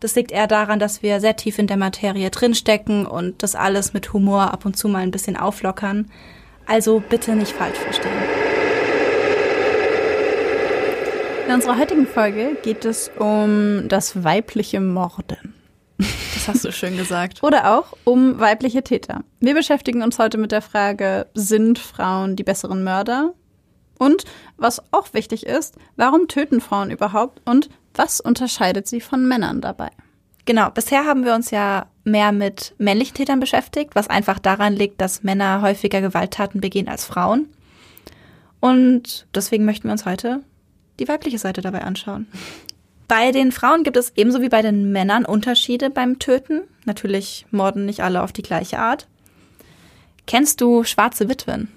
Das liegt eher daran, dass wir sehr tief in der Materie drinstecken und das alles mit Humor ab und zu mal ein bisschen auflockern. Also bitte nicht falsch verstehen. In unserer heutigen Folge geht es um das weibliche Morden. Das hast du schön gesagt. Oder auch um weibliche Täter. Wir beschäftigen uns heute mit der Frage, sind Frauen die besseren Mörder? Und was auch wichtig ist, warum töten Frauen überhaupt und was unterscheidet sie von Männern dabei? Genau, bisher haben wir uns ja mehr mit männlichen Tätern beschäftigt, was einfach daran liegt, dass Männer häufiger Gewalttaten begehen als Frauen. Und deswegen möchten wir uns heute die weibliche Seite dabei anschauen. Bei den Frauen gibt es ebenso wie bei den Männern Unterschiede beim Töten. Natürlich morden nicht alle auf die gleiche Art. Kennst du schwarze Witwen?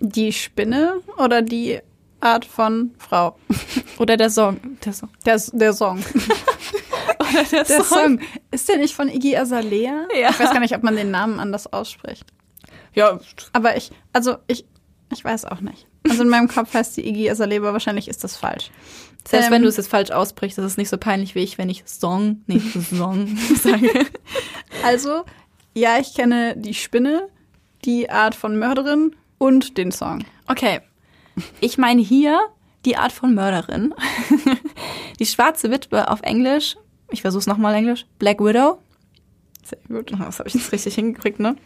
Die Spinne oder die Art von Frau? Oder der Song? Der Song. Der, der Song. Oder der, der Song. Ist der nicht von Iggy Azalea? Ja. Ich weiß gar nicht, ob man den Namen anders ausspricht. Ja. Aber ich, also ich, ich weiß auch nicht. Also in meinem Kopf heißt die Iggy Azalea, aber wahrscheinlich ist das falsch. Selbst ähm, wenn du es jetzt falsch aussprichst, das ist nicht so peinlich wie ich, wenn ich Song, nee, Song sage. Also, ja, ich kenne die Spinne, die Art von Mörderin und den Song. Okay. Ich meine hier die Art von Mörderin. die schwarze Witwe auf Englisch, ich versuche es nochmal Englisch, Black Widow. Sehr gut. Das habe ich jetzt richtig hingekriegt, ne?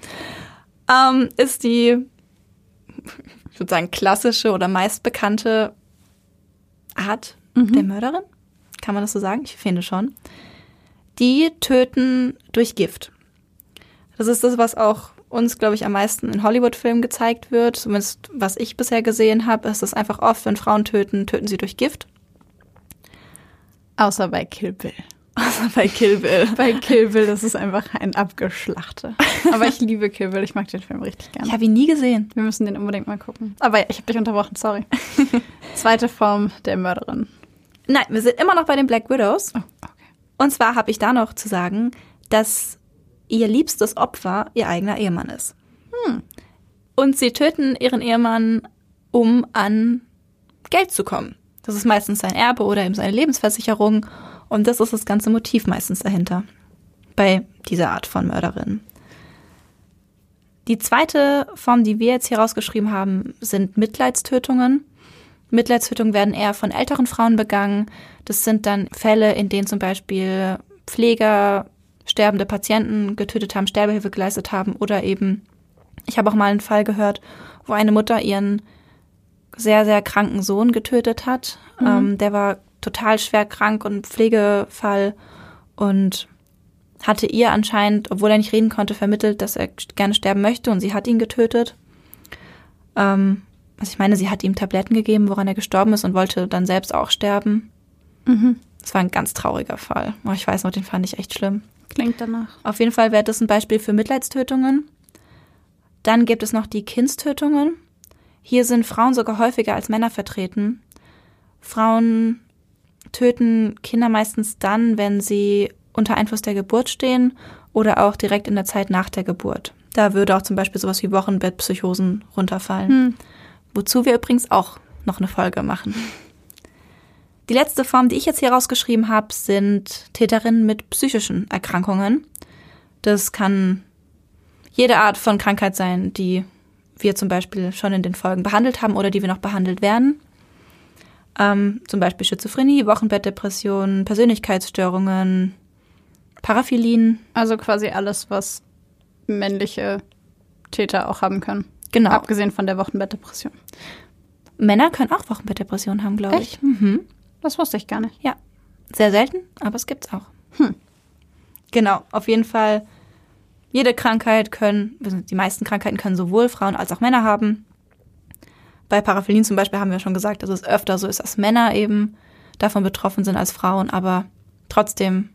Ähm, ist die, ich würde sagen, klassische oder meistbekannte Art mhm. der Mörderin. Kann man das so sagen? Ich finde schon. Die töten durch Gift. Das ist das, was auch uns, glaube ich, am meisten in Hollywood-Filmen gezeigt wird. Zumindest was ich bisher gesehen habe, ist es einfach oft, wenn Frauen töten, töten sie durch Gift. Außer bei Kill Bill. Außer bei Kill Bill. bei Kill Bill, das ist einfach ein Abgeschlachte. Aber ich liebe Kill Bill, ich mag den Film richtig gerne. Ich habe ihn nie gesehen. Wir müssen den unbedingt mal gucken. Aber ich habe dich unterbrochen, sorry. Zweite Form der Mörderin. Nein, wir sind immer noch bei den Black Widows. Oh, okay. Und zwar habe ich da noch zu sagen, dass ihr liebstes Opfer ihr eigener Ehemann ist. Hm. Und sie töten ihren Ehemann, um an Geld zu kommen. Das ist meistens sein Erbe oder eben seine Lebensversicherung. Und das ist das ganze Motiv meistens dahinter. Bei dieser Art von Mörderin. Die zweite Form, die wir jetzt hier rausgeschrieben haben, sind Mitleidstötungen. Mitleidstötungen werden eher von älteren Frauen begangen. Das sind dann Fälle, in denen zum Beispiel Pfleger sterbende Patienten getötet haben, Sterbehilfe geleistet haben oder eben, ich habe auch mal einen Fall gehört, wo eine Mutter ihren sehr, sehr kranken Sohn getötet hat. Mhm. Ähm, der war total schwer krank und Pflegefall und hatte ihr anscheinend, obwohl er nicht reden konnte, vermittelt, dass er gerne sterben möchte und sie hat ihn getötet. Ähm, also ich meine, sie hat ihm Tabletten gegeben, woran er gestorben ist und wollte dann selbst auch sterben. Mhm. Das war ein ganz trauriger Fall. Oh, ich weiß noch, den fand ich echt schlimm. Klingt danach. Auf jeden Fall wäre das ein Beispiel für Mitleidstötungen. Dann gibt es noch die Kindstötungen. Hier sind Frauen sogar häufiger als Männer vertreten. Frauen töten Kinder meistens dann, wenn sie unter Einfluss der Geburt stehen oder auch direkt in der Zeit nach der Geburt. Da würde auch zum Beispiel sowas wie Wochenbettpsychosen runterfallen. Hm. Wozu wir übrigens auch noch eine Folge machen. Die letzte Form, die ich jetzt hier rausgeschrieben habe, sind Täterinnen mit psychischen Erkrankungen. Das kann jede Art von Krankheit sein, die wir zum Beispiel schon in den Folgen behandelt haben oder die wir noch behandelt werden. Ähm, zum Beispiel Schizophrenie, Wochenbettdepressionen, Persönlichkeitsstörungen, Paraphilien. Also quasi alles, was männliche Täter auch haben können. Genau. Abgesehen von der Wochenbettdepression. Männer können auch Wochenbettdepressionen haben, glaube ich. Mhm. Das wusste ich gar nicht. Ja. Sehr selten, aber es gibt's auch. Hm. Genau, auf jeden Fall. Jede Krankheit können, die meisten Krankheiten können sowohl Frauen als auch Männer haben. Bei Paraphilien zum Beispiel haben wir schon gesagt, dass es öfter so ist, dass Männer eben davon betroffen sind als Frauen, aber trotzdem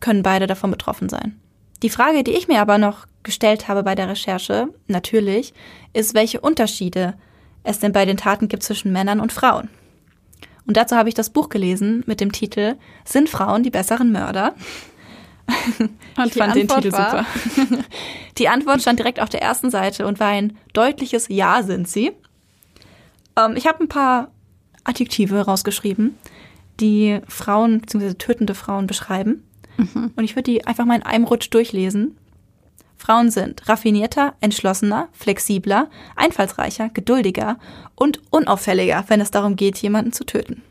können beide davon betroffen sein. Die Frage, die ich mir aber noch gestellt habe bei der Recherche, natürlich, ist, welche Unterschiede es denn bei den Taten gibt zwischen Männern und Frauen. Und dazu habe ich das Buch gelesen mit dem Titel Sind Frauen die besseren Mörder? Und ich fand den Antwort Titel war? super. Die Antwort stand direkt auf der ersten Seite und war ein deutliches Ja sind sie. Ähm, ich habe ein paar Adjektive rausgeschrieben, die Frauen bzw. tötende Frauen beschreiben. Und ich würde die einfach mal in einem Rutsch durchlesen. Frauen sind raffinierter, entschlossener, flexibler, einfallsreicher, geduldiger und unauffälliger, wenn es darum geht, jemanden zu töten.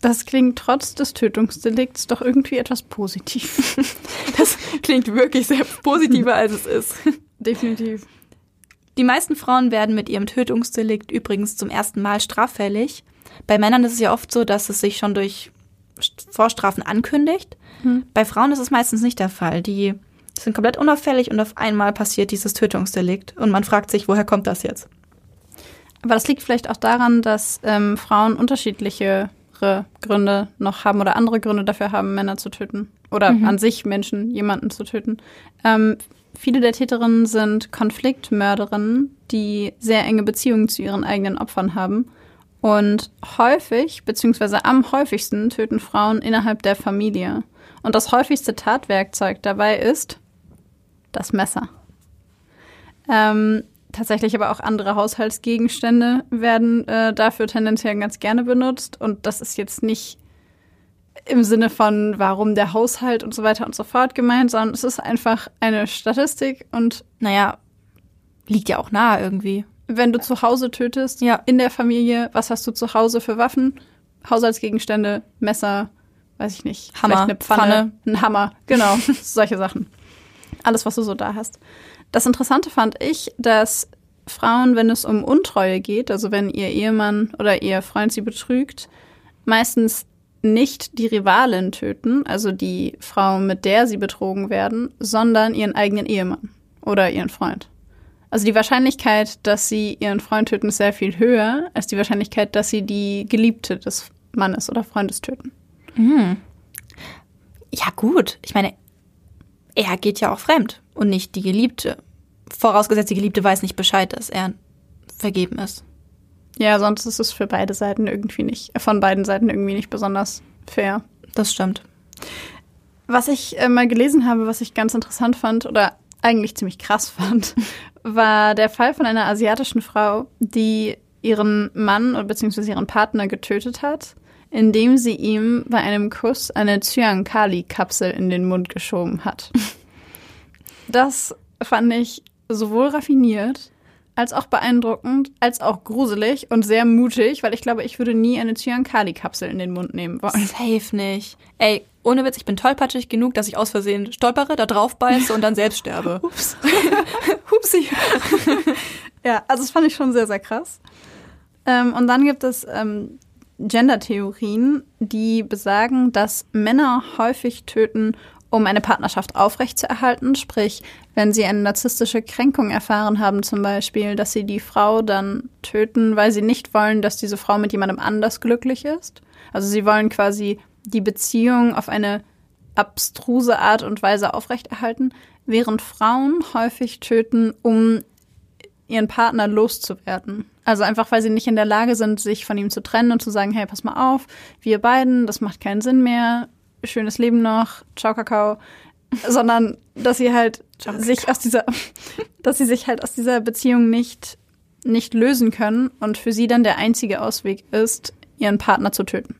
Das klingt trotz des Tötungsdelikts doch irgendwie etwas positiv. Das klingt wirklich sehr positiver, als es ist. Definitiv. Die meisten Frauen werden mit ihrem Tötungsdelikt übrigens zum ersten Mal straffällig. Bei Männern ist es ja oft so, dass es sich schon durch Vorstrafen ankündigt. Bei Frauen ist es meistens nicht der Fall. Die sind komplett unauffällig und auf einmal passiert dieses Tötungsdelikt. Und man fragt sich, woher kommt das jetzt? Aber das liegt vielleicht auch daran, dass ähm, Frauen unterschiedlichere Gründe noch haben oder andere Gründe dafür haben, Männer zu töten. Oder an sich Menschen, jemanden zu töten. Ähm, viele der Täterinnen sind Konfliktmörderinnen, die sehr enge Beziehungen zu ihren eigenen Opfern haben. Und häufig, beziehungsweise am häufigsten, töten Frauen innerhalb der Familie. Und das häufigste Tatwerkzeug dabei ist das Messer. Ähm, tatsächlich aber auch andere Haushaltsgegenstände werden äh, dafür tendenziell ganz gerne benutzt. Und das ist jetzt nicht im Sinne von, warum der Haushalt und so weiter und so fort gemeint, sondern es ist einfach eine Statistik. Und Naja, liegt ja auch nahe irgendwie. Wenn du zu Hause tötest, Ja. in der Familie, was hast du zu Hause für Waffen? Haushaltsgegenstände, Messer, weiß ich nicht. Hammer, eine Pfanne, Pfanne. ein Hammer, genau, solche Sachen. Alles, was du so da hast. Das Interessante fand ich, dass Frauen, wenn es um Untreue geht, also wenn ihr Ehemann oder ihr Freund sie betrügt, meistens nicht die Rivalin töten, also die Frau, mit der sie betrogen werden, sondern ihren eigenen Ehemann oder ihren Freund. Also die Wahrscheinlichkeit, dass sie ihren Freund töten, ist sehr viel höher als die Wahrscheinlichkeit, dass sie die Geliebte des Mannes oder Freundes töten. Ja, gut. Ich meine, er geht ja auch fremd und nicht die Geliebte. Vorausgesetzt, die Geliebte weiß nicht Bescheid, dass er vergeben ist. Ja, sonst ist es für beide Seiten irgendwie nicht, äh, von beiden Seiten irgendwie nicht besonders fair. Das stimmt. Was ich äh, mal gelesen habe, was ich ganz interessant fand oder eigentlich ziemlich krass fand, war der Fall von einer asiatischen Frau, die ihren Mann beziehungsweise ihren Partner getötet hat, indem sie ihm bei einem Kuss eine Cyankali-Kapsel in den Mund geschoben hat. Das fand ich sowohl raffiniert als auch beeindruckend, als auch gruselig und sehr mutig, weil ich glaube, ich würde nie eine Cyankali-Kapsel in den Mund nehmen wollen. Safe nicht. Ey, ohne Witz, ich bin tollpatschig genug, dass ich aus Versehen stolpere, da drauf beiße und dann selbst sterbe. Ups. Hupsi. Ja, also das fand ich schon sehr, sehr krass. Ähm, und dann gibt es ähm, Gender-Theorien, die besagen, dass Männer häufig töten, um eine Partnerschaft aufrechtzuerhalten. Sprich, wenn sie eine narzisstische Kränkung erfahren haben, zum Beispiel, dass sie die Frau dann töten, weil sie nicht wollen, dass diese Frau mit jemandem anders glücklich ist. Also sie wollen quasi die Beziehung auf eine abstruse Art und Weise aufrechterhalten, während Frauen häufig töten, um ihren Partner loszuwerden. Also einfach, weil sie nicht in der Lage sind, sich von ihm zu trennen und zu sagen, hey, pass mal auf, wir beiden, das macht keinen Sinn mehr, schönes Leben noch, ciao Kakao, sondern dass sie halt Ciao, sich aus dieser, dass sie sich halt aus dieser Beziehung nicht, nicht lösen können und für sie dann der einzige Ausweg ist, ihren Partner zu töten.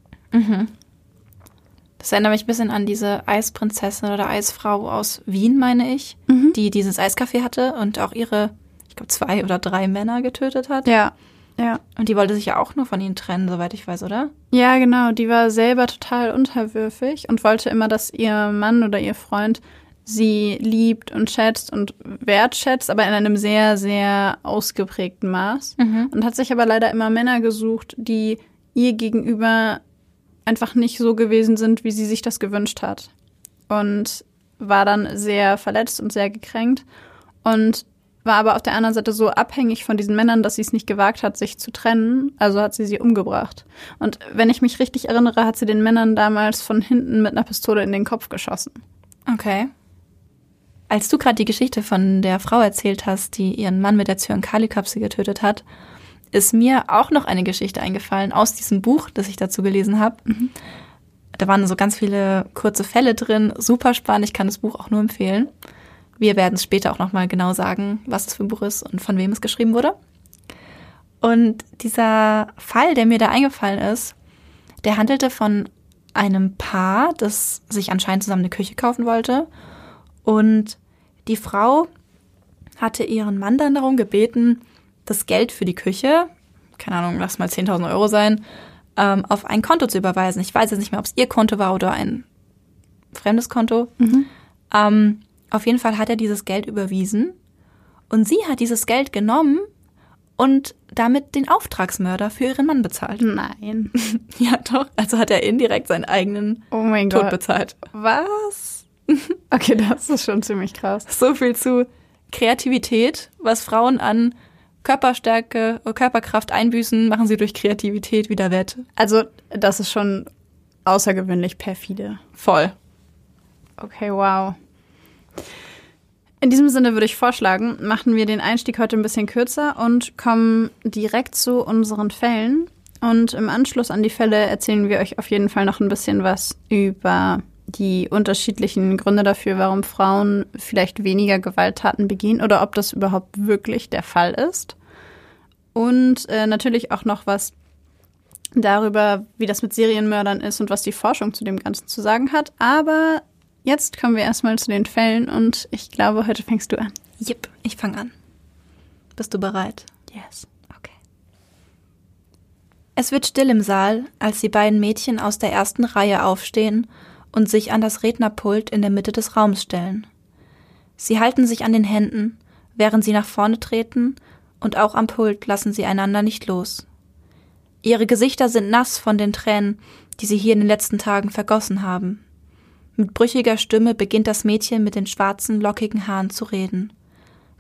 Das erinnert mich ein bisschen an diese Eisprinzessin oder Eisfrau aus Wien, meine ich, die dieses Eiscafé hatte und auch ihre, ich glaube, zwei oder drei Männer getötet hat. Ja, Ja. Und die wollte sich ja auch nur von ihnen trennen, soweit ich weiß, oder? Ja, genau. Die war selber total unterwürfig und wollte immer, dass ihr Mann oder ihr Freund sie liebt und schätzt und wertschätzt, aber in einem sehr, sehr ausgeprägten Maß. Mhm. Und hat sich aber leider immer Männer gesucht, die ihr gegenüber einfach nicht so gewesen sind, wie sie sich das gewünscht hat. Und war dann sehr verletzt und sehr gekränkt und war aber auf der anderen Seite so abhängig von diesen Männern, dass sie es nicht gewagt hat, sich zu trennen. Also hat sie sie umgebracht. Und wenn ich mich richtig erinnere, hat sie den Männern damals von hinten mit einer Pistole in den Kopf geschossen. Okay. Als du gerade die Geschichte von der Frau erzählt hast, die ihren Mann mit der Zyankali-Kapsel getötet hat, ist mir auch noch eine Geschichte eingefallen aus diesem Buch, das ich dazu gelesen habe. Da waren so ganz viele kurze Fälle drin, super spannend. Ich kann das Buch auch nur empfehlen. Wir werden es später auch noch mal genau sagen, was es für ein Buch ist und von wem es geschrieben wurde. Und dieser Fall, der mir da eingefallen ist, der handelte von einem Paar, das sich anscheinend zusammen eine Küche kaufen wollte. Und die Frau hatte ihren Mann dann darum gebeten, das Geld für die Küche, keine Ahnung, lass mal 10.000 Euro sein, ähm, auf ein Konto zu überweisen. Ich weiß jetzt nicht mehr, ob es ihr Konto war oder ein fremdes Konto. Ähm, auf jeden Fall hat er dieses Geld überwiesen und sie hat dieses Geld genommen und damit den Auftragsmörder für ihren Mann bezahlt. Nein. Ja, doch. Also hat er indirekt seinen eigenen Oh Tod Gott. bezahlt. Was? Okay, das ist schon ziemlich krass. So viel zu Kreativität, was Frauen an Körperstärke, Körperkraft einbüßen, machen sie durch Kreativität wieder wett. Also, das ist schon außergewöhnlich perfide. Voll. Okay, wow. In diesem Sinne würde ich vorschlagen, machen wir den Einstieg heute ein bisschen kürzer und kommen direkt zu unseren Fällen. Und im Anschluss an die Fälle erzählen wir euch auf jeden Fall noch ein bisschen was über die unterschiedlichen Gründe dafür, warum Frauen vielleicht weniger Gewalttaten begehen oder ob das überhaupt wirklich der Fall ist. Und äh, natürlich auch noch was darüber, wie das mit Serienmördern ist und was die Forschung zu dem Ganzen zu sagen hat. Aber jetzt kommen wir erstmal zu den Fällen und ich glaube, heute fängst du an. Jep, ich fange an. Bist du bereit? Yes. Okay. Es wird still im Saal, als die beiden Mädchen aus der ersten Reihe aufstehen und sich an das Rednerpult in der Mitte des Raums stellen. Sie halten sich an den Händen, während sie nach vorne treten, und auch am Pult lassen sie einander nicht los. Ihre Gesichter sind nass von den Tränen, die sie hier in den letzten Tagen vergossen haben. Mit brüchiger Stimme beginnt das Mädchen mit den schwarzen, lockigen Haaren zu reden.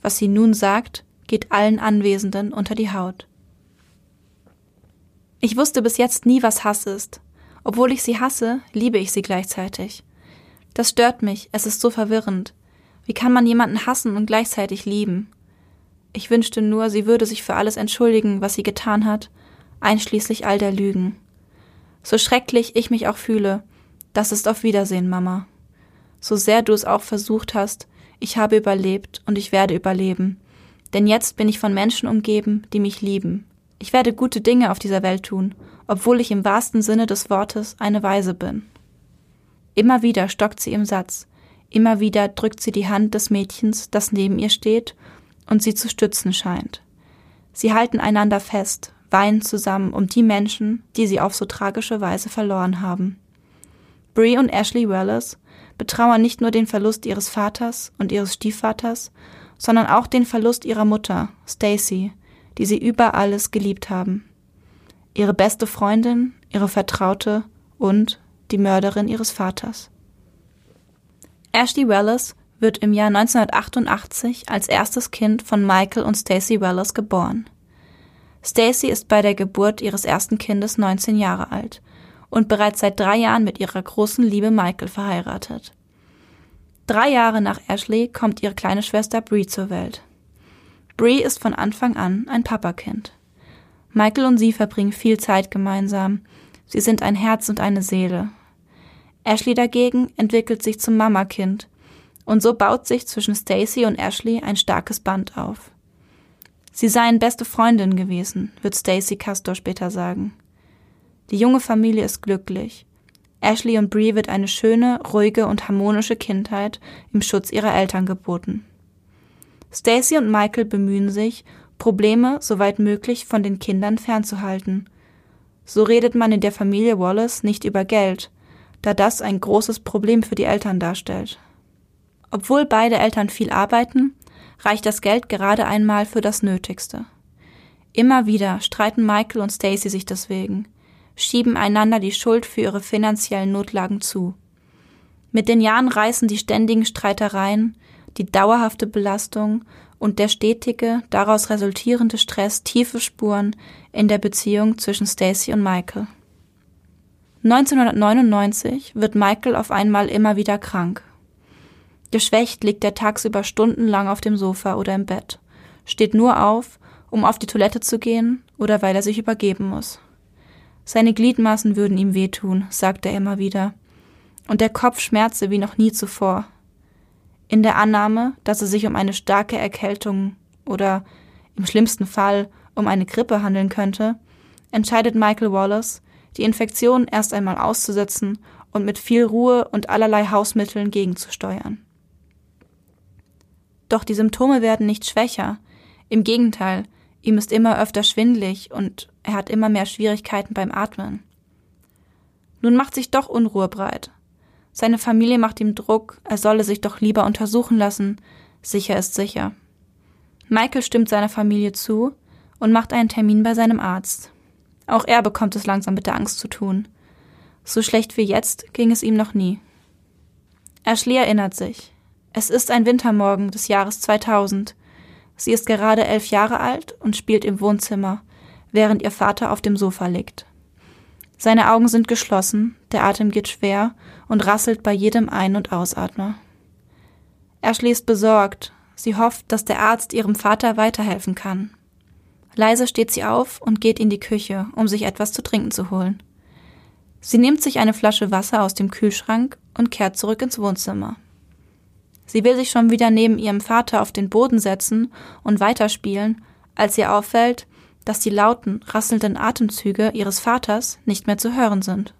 Was sie nun sagt, geht allen Anwesenden unter die Haut. Ich wusste bis jetzt nie, was Hass ist. Obwohl ich sie hasse, liebe ich sie gleichzeitig. Das stört mich, es ist so verwirrend. Wie kann man jemanden hassen und gleichzeitig lieben? Ich wünschte nur, sie würde sich für alles entschuldigen, was sie getan hat, einschließlich all der Lügen. So schrecklich ich mich auch fühle, das ist auf Wiedersehen, Mama. So sehr du es auch versucht hast, ich habe überlebt und ich werde überleben. Denn jetzt bin ich von Menschen umgeben, die mich lieben. Ich werde gute Dinge auf dieser Welt tun, obwohl ich im wahrsten Sinne des Wortes eine Weise bin. Immer wieder stockt sie im Satz, immer wieder drückt sie die Hand des Mädchens, das neben ihr steht und sie zu stützen scheint. Sie halten einander fest, weinen zusammen um die Menschen, die sie auf so tragische Weise verloren haben. Bree und Ashley Wallace betrauern nicht nur den Verlust ihres Vaters und ihres Stiefvaters, sondern auch den Verlust ihrer Mutter, Stacy, die sie über alles geliebt haben. Ihre beste Freundin, ihre Vertraute und die Mörderin ihres Vaters. Ashley Wallace wird im Jahr 1988 als erstes Kind von Michael und Stacy Wallace geboren. Stacy ist bei der Geburt ihres ersten Kindes 19 Jahre alt und bereits seit drei Jahren mit ihrer großen Liebe Michael verheiratet. Drei Jahre nach Ashley kommt ihre kleine Schwester Bree zur Welt. Bree ist von Anfang an ein Papakind. Michael und sie verbringen viel Zeit gemeinsam. Sie sind ein Herz und eine Seele. Ashley dagegen entwickelt sich zum Mamakind und so baut sich zwischen Stacy und Ashley ein starkes Band auf. Sie seien beste Freundinnen gewesen, wird Stacy Castor später sagen. Die junge Familie ist glücklich. Ashley und Bree wird eine schöne, ruhige und harmonische Kindheit im Schutz ihrer Eltern geboten. Stacy und Michael bemühen sich, Probleme soweit möglich von den Kindern fernzuhalten. So redet man in der Familie Wallace nicht über Geld, da das ein großes Problem für die Eltern darstellt. Obwohl beide Eltern viel arbeiten, reicht das Geld gerade einmal für das Nötigste. Immer wieder streiten Michael und Stacy sich deswegen, schieben einander die Schuld für ihre finanziellen Notlagen zu. Mit den Jahren reißen die ständigen Streitereien, die dauerhafte Belastung und der stetige, daraus resultierende Stress tiefe Spuren in der Beziehung zwischen Stacy und Michael. 1999 wird Michael auf einmal immer wieder krank. Geschwächt liegt er tagsüber stundenlang auf dem Sofa oder im Bett, steht nur auf, um auf die Toilette zu gehen oder weil er sich übergeben muss. Seine Gliedmaßen würden ihm wehtun, sagt er immer wieder, und der Kopf schmerze wie noch nie zuvor. In der Annahme, dass es sich um eine starke Erkältung oder im schlimmsten Fall um eine Grippe handeln könnte, entscheidet Michael Wallace, die Infektion erst einmal auszusetzen und mit viel Ruhe und allerlei Hausmitteln gegenzusteuern. Doch die Symptome werden nicht schwächer. Im Gegenteil, ihm ist immer öfter schwindlig und er hat immer mehr Schwierigkeiten beim Atmen. Nun macht sich doch Unruhe breit. Seine Familie macht ihm Druck, er solle sich doch lieber untersuchen lassen. Sicher ist sicher. Michael stimmt seiner Familie zu und macht einen Termin bei seinem Arzt. Auch er bekommt es langsam mit der Angst zu tun. So schlecht wie jetzt ging es ihm noch nie. Ashley erinnert sich. Es ist ein Wintermorgen des Jahres 2000. Sie ist gerade elf Jahre alt und spielt im Wohnzimmer, während ihr Vater auf dem Sofa liegt. Seine Augen sind geschlossen, der Atem geht schwer und rasselt bei jedem Ein- und Ausatmer. Er schließt besorgt. Sie hofft, dass der Arzt ihrem Vater weiterhelfen kann. Leise steht sie auf und geht in die Küche, um sich etwas zu trinken zu holen. Sie nimmt sich eine Flasche Wasser aus dem Kühlschrank und kehrt zurück ins Wohnzimmer. Sie will sich schon wieder neben ihrem Vater auf den Boden setzen und weiterspielen, als ihr auffällt, dass die lauten, rasselnden Atemzüge ihres Vaters nicht mehr zu hören sind.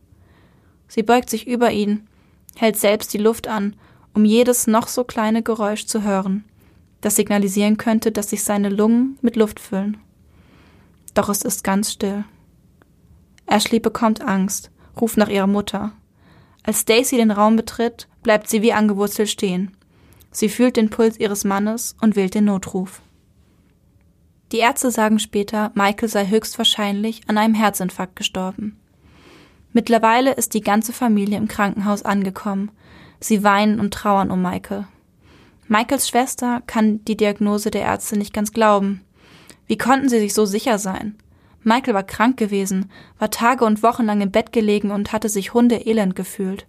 Sie beugt sich über ihn, hält selbst die Luft an, um jedes noch so kleine Geräusch zu hören, das signalisieren könnte, dass sich seine Lungen mit Luft füllen. Doch es ist ganz still. Ashley bekommt Angst, ruft nach ihrer Mutter. Als Stacy den Raum betritt, bleibt sie wie angewurzelt stehen. Sie fühlt den Puls ihres Mannes und wählt den Notruf. Die Ärzte sagen später, Michael sei höchstwahrscheinlich an einem Herzinfarkt gestorben. Mittlerweile ist die ganze Familie im Krankenhaus angekommen. Sie weinen und trauern um Michael. Michaels Schwester kann die Diagnose der Ärzte nicht ganz glauben. Wie konnten sie sich so sicher sein? Michael war krank gewesen, war Tage und Wochen lang im Bett gelegen und hatte sich hundeelend gefühlt.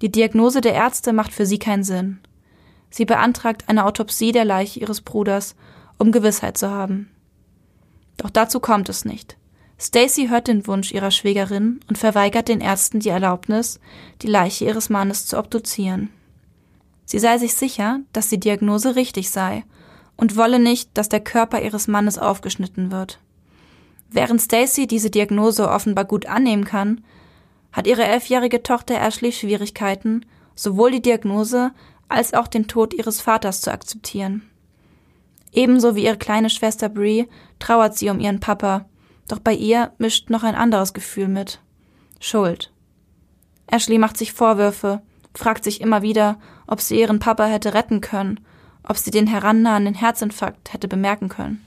Die Diagnose der Ärzte macht für sie keinen Sinn. Sie beantragt eine Autopsie der Leiche ihres Bruders, um Gewissheit zu haben. Doch dazu kommt es nicht. Stacy hört den Wunsch ihrer Schwägerin und verweigert den Ärzten die Erlaubnis, die Leiche ihres Mannes zu obduzieren. Sie sei sich sicher, dass die Diagnose richtig sei und wolle nicht, dass der Körper ihres Mannes aufgeschnitten wird. Während Stacy diese Diagnose offenbar gut annehmen kann, hat ihre elfjährige Tochter Ashley Schwierigkeiten, sowohl die Diagnose als auch den Tod ihres Vaters zu akzeptieren. Ebenso wie ihre kleine Schwester Brie trauert sie um ihren Papa, doch bei ihr mischt noch ein anderes Gefühl mit. Schuld. Ashley macht sich Vorwürfe, fragt sich immer wieder, ob sie ihren Papa hätte retten können, ob sie den herannahenden Herzinfarkt hätte bemerken können.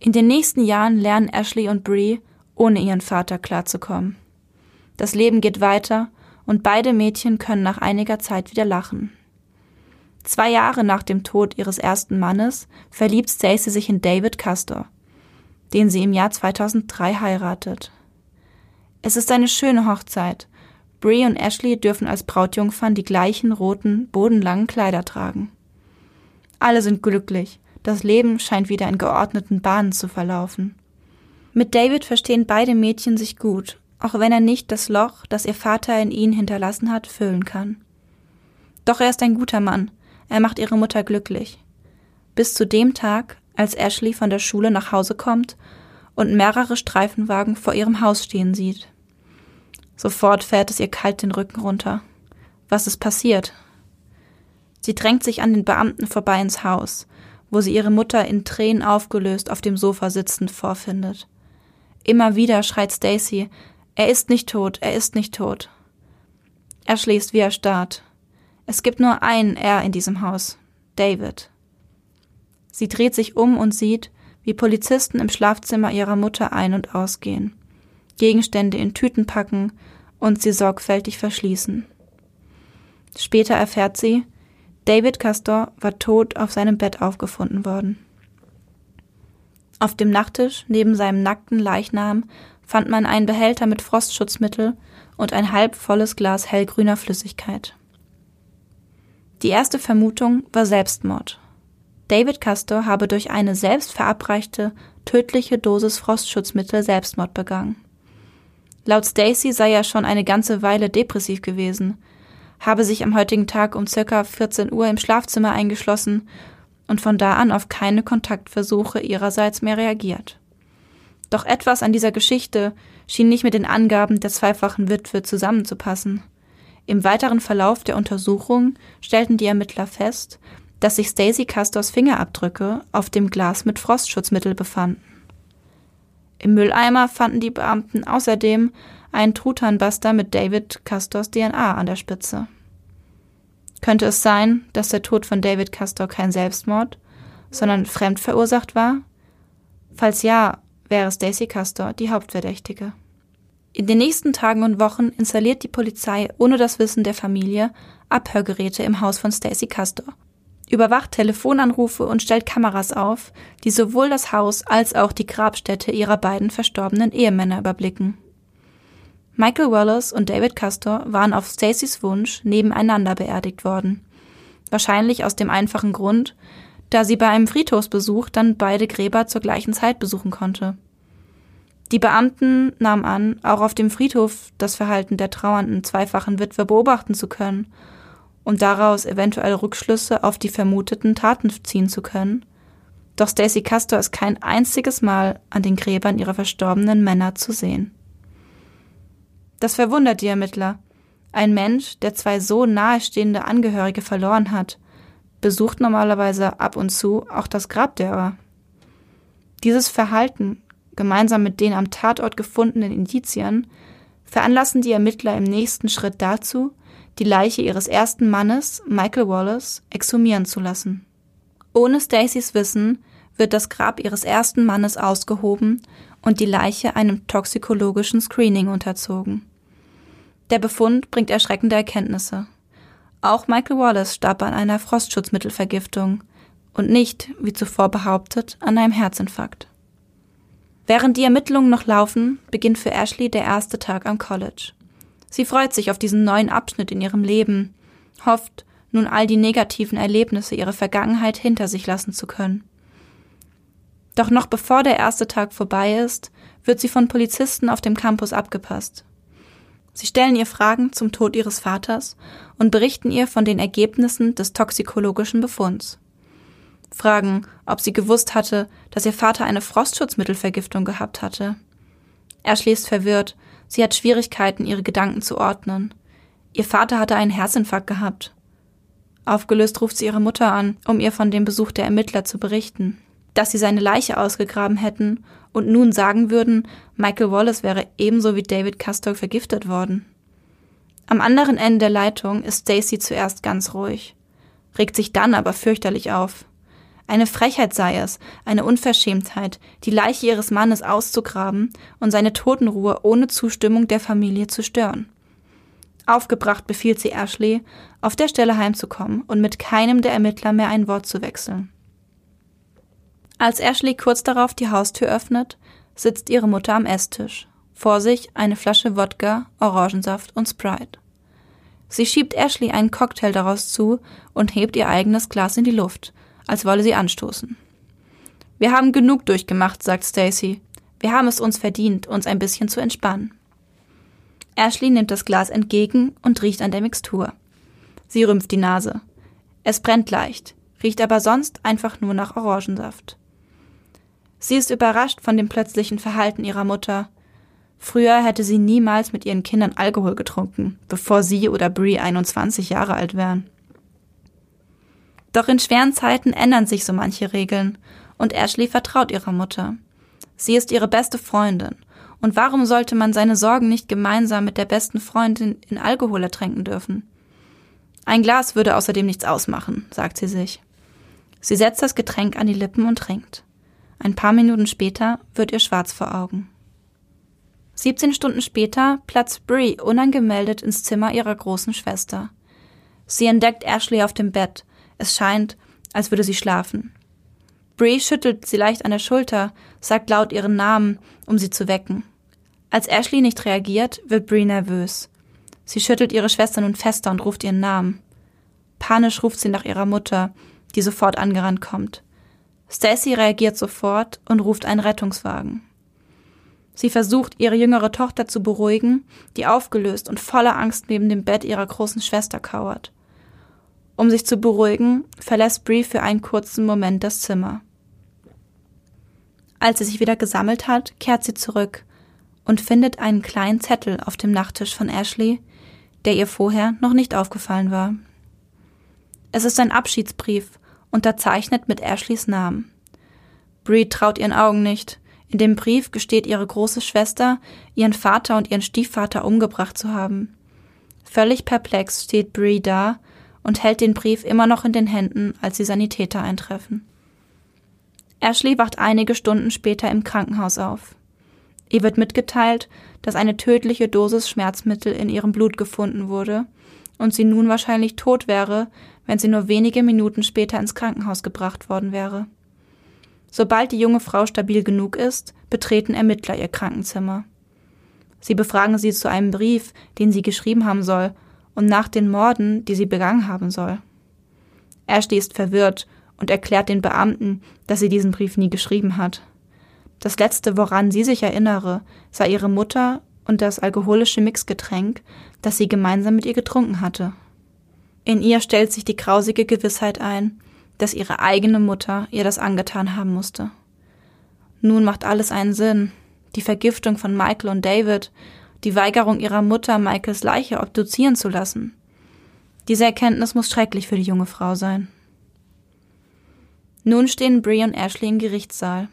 In den nächsten Jahren lernen Ashley und Brie, ohne ihren Vater klarzukommen. Das Leben geht weiter und beide Mädchen können nach einiger Zeit wieder lachen. Zwei Jahre nach dem Tod ihres ersten Mannes verliebt Stacy sich in David Castor, den sie im Jahr 2003 heiratet. Es ist eine schöne Hochzeit. Brie und Ashley dürfen als Brautjungfern die gleichen roten, bodenlangen Kleider tragen. Alle sind glücklich. Das Leben scheint wieder in geordneten Bahnen zu verlaufen. Mit David verstehen beide Mädchen sich gut auch wenn er nicht das Loch, das ihr Vater in ihn hinterlassen hat, füllen kann. Doch er ist ein guter Mann, er macht ihre Mutter glücklich. Bis zu dem Tag, als Ashley von der Schule nach Hause kommt und mehrere Streifenwagen vor ihrem Haus stehen sieht. Sofort fährt es ihr kalt den Rücken runter. Was ist passiert? Sie drängt sich an den Beamten vorbei ins Haus, wo sie ihre Mutter in Tränen aufgelöst auf dem Sofa sitzend vorfindet. Immer wieder schreit Stacy, er ist nicht tot, er ist nicht tot. Er schließt wie erstarrt. Es gibt nur einen Er in diesem Haus, David. Sie dreht sich um und sieht, wie Polizisten im Schlafzimmer ihrer Mutter ein- und ausgehen, Gegenstände in Tüten packen und sie sorgfältig verschließen. Später erfährt sie, David Castor war tot auf seinem Bett aufgefunden worden. Auf dem Nachttisch neben seinem nackten Leichnam fand man einen Behälter mit Frostschutzmittel und ein halb volles Glas hellgrüner Flüssigkeit. Die erste Vermutung war Selbstmord. David Castor habe durch eine selbst verabreichte, tödliche Dosis Frostschutzmittel Selbstmord begangen. Laut Stacy sei er schon eine ganze Weile depressiv gewesen, habe sich am heutigen Tag um circa 14 Uhr im Schlafzimmer eingeschlossen und von da an auf keine Kontaktversuche ihrerseits mehr reagiert. Doch etwas an dieser Geschichte schien nicht mit den Angaben der zweifachen Witwe zusammenzupassen. Im weiteren Verlauf der Untersuchung stellten die Ermittler fest, dass sich Stacy Castors Fingerabdrücke auf dem Glas mit Frostschutzmittel befanden. Im Mülleimer fanden die Beamten außerdem einen Truthahnbuster mit David Castors DNA an der Spitze. Könnte es sein, dass der Tod von David Castor kein Selbstmord, sondern fremd verursacht war? Falls ja, wäre Stacy Castor die Hauptverdächtige. In den nächsten Tagen und Wochen installiert die Polizei ohne das Wissen der Familie Abhörgeräte im Haus von Stacy Castor, überwacht Telefonanrufe und stellt Kameras auf, die sowohl das Haus als auch die Grabstätte ihrer beiden verstorbenen Ehemänner überblicken. Michael Wallace und David Castor waren auf Stacys Wunsch nebeneinander beerdigt worden. Wahrscheinlich aus dem einfachen Grund, da sie bei einem Friedhofsbesuch dann beide Gräber zur gleichen Zeit besuchen konnte. Die Beamten nahmen an, auch auf dem Friedhof das Verhalten der trauernden zweifachen Witwe beobachten zu können, um daraus eventuell Rückschlüsse auf die vermuteten Taten ziehen zu können. Doch Stacy Castor ist kein einziges Mal an den Gräbern ihrer verstorbenen Männer zu sehen. Das verwundert die Ermittler. Ein Mensch, der zwei so nahestehende Angehörige verloren hat, besucht normalerweise ab und zu auch das Grab derer. Dieses Verhalten, gemeinsam mit den am Tatort gefundenen Indizien, veranlassen die Ermittler im nächsten Schritt dazu, die Leiche ihres ersten Mannes, Michael Wallace, exhumieren zu lassen. Ohne Stacys Wissen wird das Grab ihres ersten Mannes ausgehoben und die Leiche einem toxikologischen Screening unterzogen. Der Befund bringt erschreckende Erkenntnisse. Auch Michael Wallace starb an einer Frostschutzmittelvergiftung und nicht, wie zuvor behauptet, an einem Herzinfarkt. Während die Ermittlungen noch laufen, beginnt für Ashley der erste Tag am College. Sie freut sich auf diesen neuen Abschnitt in ihrem Leben, hofft, nun all die negativen Erlebnisse ihrer Vergangenheit hinter sich lassen zu können. Doch noch bevor der erste Tag vorbei ist, wird sie von Polizisten auf dem Campus abgepasst. Sie stellen ihr Fragen zum Tod ihres Vaters und berichten ihr von den Ergebnissen des toxikologischen Befunds. Fragen, ob sie gewusst hatte, dass ihr Vater eine Frostschutzmittelvergiftung gehabt hatte. Er schließt verwirrt, sie hat Schwierigkeiten, ihre Gedanken zu ordnen. Ihr Vater hatte einen Herzinfarkt gehabt. Aufgelöst ruft sie ihre Mutter an, um ihr von dem Besuch der Ermittler zu berichten. Dass sie seine Leiche ausgegraben hätten und nun sagen würden, Michael Wallace wäre ebenso wie David Castor vergiftet worden. Am anderen Ende der Leitung ist Stacy zuerst ganz ruhig, regt sich dann aber fürchterlich auf. Eine Frechheit sei es, eine Unverschämtheit, die Leiche ihres Mannes auszugraben und seine Totenruhe ohne Zustimmung der Familie zu stören. Aufgebracht befiehlt sie Ashley, auf der Stelle heimzukommen und mit keinem der Ermittler mehr ein Wort zu wechseln. Als Ashley kurz darauf die Haustür öffnet, sitzt ihre Mutter am Esstisch. Vor sich eine Flasche Wodka, Orangensaft und Sprite. Sie schiebt Ashley einen Cocktail daraus zu und hebt ihr eigenes Glas in die Luft, als wolle sie anstoßen. Wir haben genug durchgemacht, sagt Stacy. Wir haben es uns verdient, uns ein bisschen zu entspannen. Ashley nimmt das Glas entgegen und riecht an der Mixtur. Sie rümpft die Nase. Es brennt leicht, riecht aber sonst einfach nur nach Orangensaft. Sie ist überrascht von dem plötzlichen Verhalten ihrer Mutter. Früher hätte sie niemals mit ihren Kindern Alkohol getrunken, bevor sie oder Brie 21 Jahre alt wären. Doch in schweren Zeiten ändern sich so manche Regeln und Ashley vertraut ihrer Mutter. Sie ist ihre beste Freundin. Und warum sollte man seine Sorgen nicht gemeinsam mit der besten Freundin in Alkohol ertränken dürfen? Ein Glas würde außerdem nichts ausmachen, sagt sie sich. Sie setzt das Getränk an die Lippen und trinkt. Ein paar Minuten später wird ihr schwarz vor Augen. 17 Stunden später platzt Brie unangemeldet ins Zimmer ihrer großen Schwester. Sie entdeckt Ashley auf dem Bett. Es scheint, als würde sie schlafen. Brie schüttelt sie leicht an der Schulter, sagt laut ihren Namen, um sie zu wecken. Als Ashley nicht reagiert, wird Brie nervös. Sie schüttelt ihre Schwester nun fester und ruft ihren Namen. Panisch ruft sie nach ihrer Mutter, die sofort angerannt kommt. Stacy reagiert sofort und ruft einen Rettungswagen. Sie versucht, ihre jüngere Tochter zu beruhigen, die aufgelöst und voller Angst neben dem Bett ihrer großen Schwester kauert. Um sich zu beruhigen, verlässt Brie für einen kurzen Moment das Zimmer. Als sie sich wieder gesammelt hat, kehrt sie zurück und findet einen kleinen Zettel auf dem Nachttisch von Ashley, der ihr vorher noch nicht aufgefallen war. Es ist ein Abschiedsbrief unterzeichnet mit Ashleys Namen. Bree traut ihren Augen nicht. In dem Brief gesteht ihre große Schwester, ihren Vater und ihren Stiefvater umgebracht zu haben. Völlig perplex steht Bree da und hält den Brief immer noch in den Händen, als die Sanitäter eintreffen. Ashley wacht einige Stunden später im Krankenhaus auf. Ihr wird mitgeteilt, dass eine tödliche Dosis Schmerzmittel in ihrem Blut gefunden wurde und sie nun wahrscheinlich tot wäre, wenn sie nur wenige Minuten später ins Krankenhaus gebracht worden wäre. Sobald die junge Frau stabil genug ist, betreten Ermittler ihr Krankenzimmer. Sie befragen sie zu einem Brief, den sie geschrieben haben soll, und nach den Morden, die sie begangen haben soll. Ashley ist verwirrt und erklärt den Beamten, dass sie diesen Brief nie geschrieben hat. Das letzte, woran sie sich erinnere, sei ihre Mutter und das alkoholische Mixgetränk, das sie gemeinsam mit ihr getrunken hatte. In ihr stellt sich die grausige Gewissheit ein, dass ihre eigene Mutter ihr das angetan haben musste. Nun macht alles einen Sinn. Die Vergiftung von Michael und David, die Weigerung ihrer Mutter, Michaels Leiche obduzieren zu lassen. Diese Erkenntnis muss schrecklich für die junge Frau sein. Nun stehen Brie und Ashley im Gerichtssaal.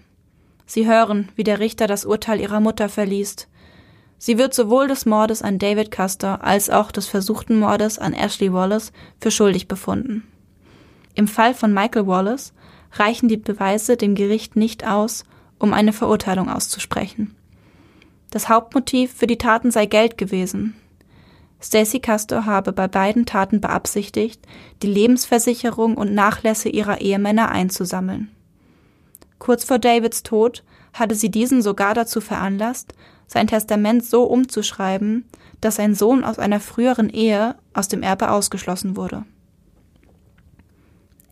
Sie hören, wie der Richter das Urteil ihrer Mutter verliest, Sie wird sowohl des Mordes an David Custer als auch des versuchten Mordes an Ashley Wallace für schuldig befunden. Im Fall von Michael Wallace reichen die Beweise dem Gericht nicht aus, um eine Verurteilung auszusprechen. Das Hauptmotiv für die Taten sei Geld gewesen. Stacey Castor habe bei beiden Taten beabsichtigt, die Lebensversicherung und Nachlässe ihrer Ehemänner einzusammeln. Kurz vor Davids Tod hatte sie diesen sogar dazu veranlasst, sein Testament so umzuschreiben, dass sein Sohn aus einer früheren Ehe aus dem Erbe ausgeschlossen wurde.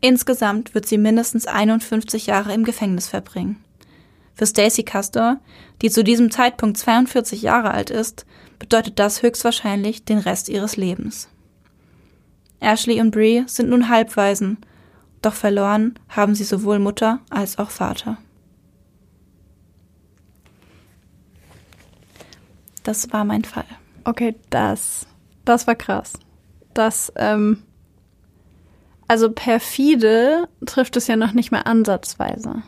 Insgesamt wird sie mindestens 51 Jahre im Gefängnis verbringen. Für Stacey Castor, die zu diesem Zeitpunkt 42 Jahre alt ist, bedeutet das höchstwahrscheinlich den Rest ihres Lebens. Ashley und Bree sind nun Halbwaisen, doch verloren haben sie sowohl Mutter als auch Vater. Das war mein Fall. Okay, das, das war krass. Das, ähm, also perfide trifft es ja noch nicht mal ansatzweise.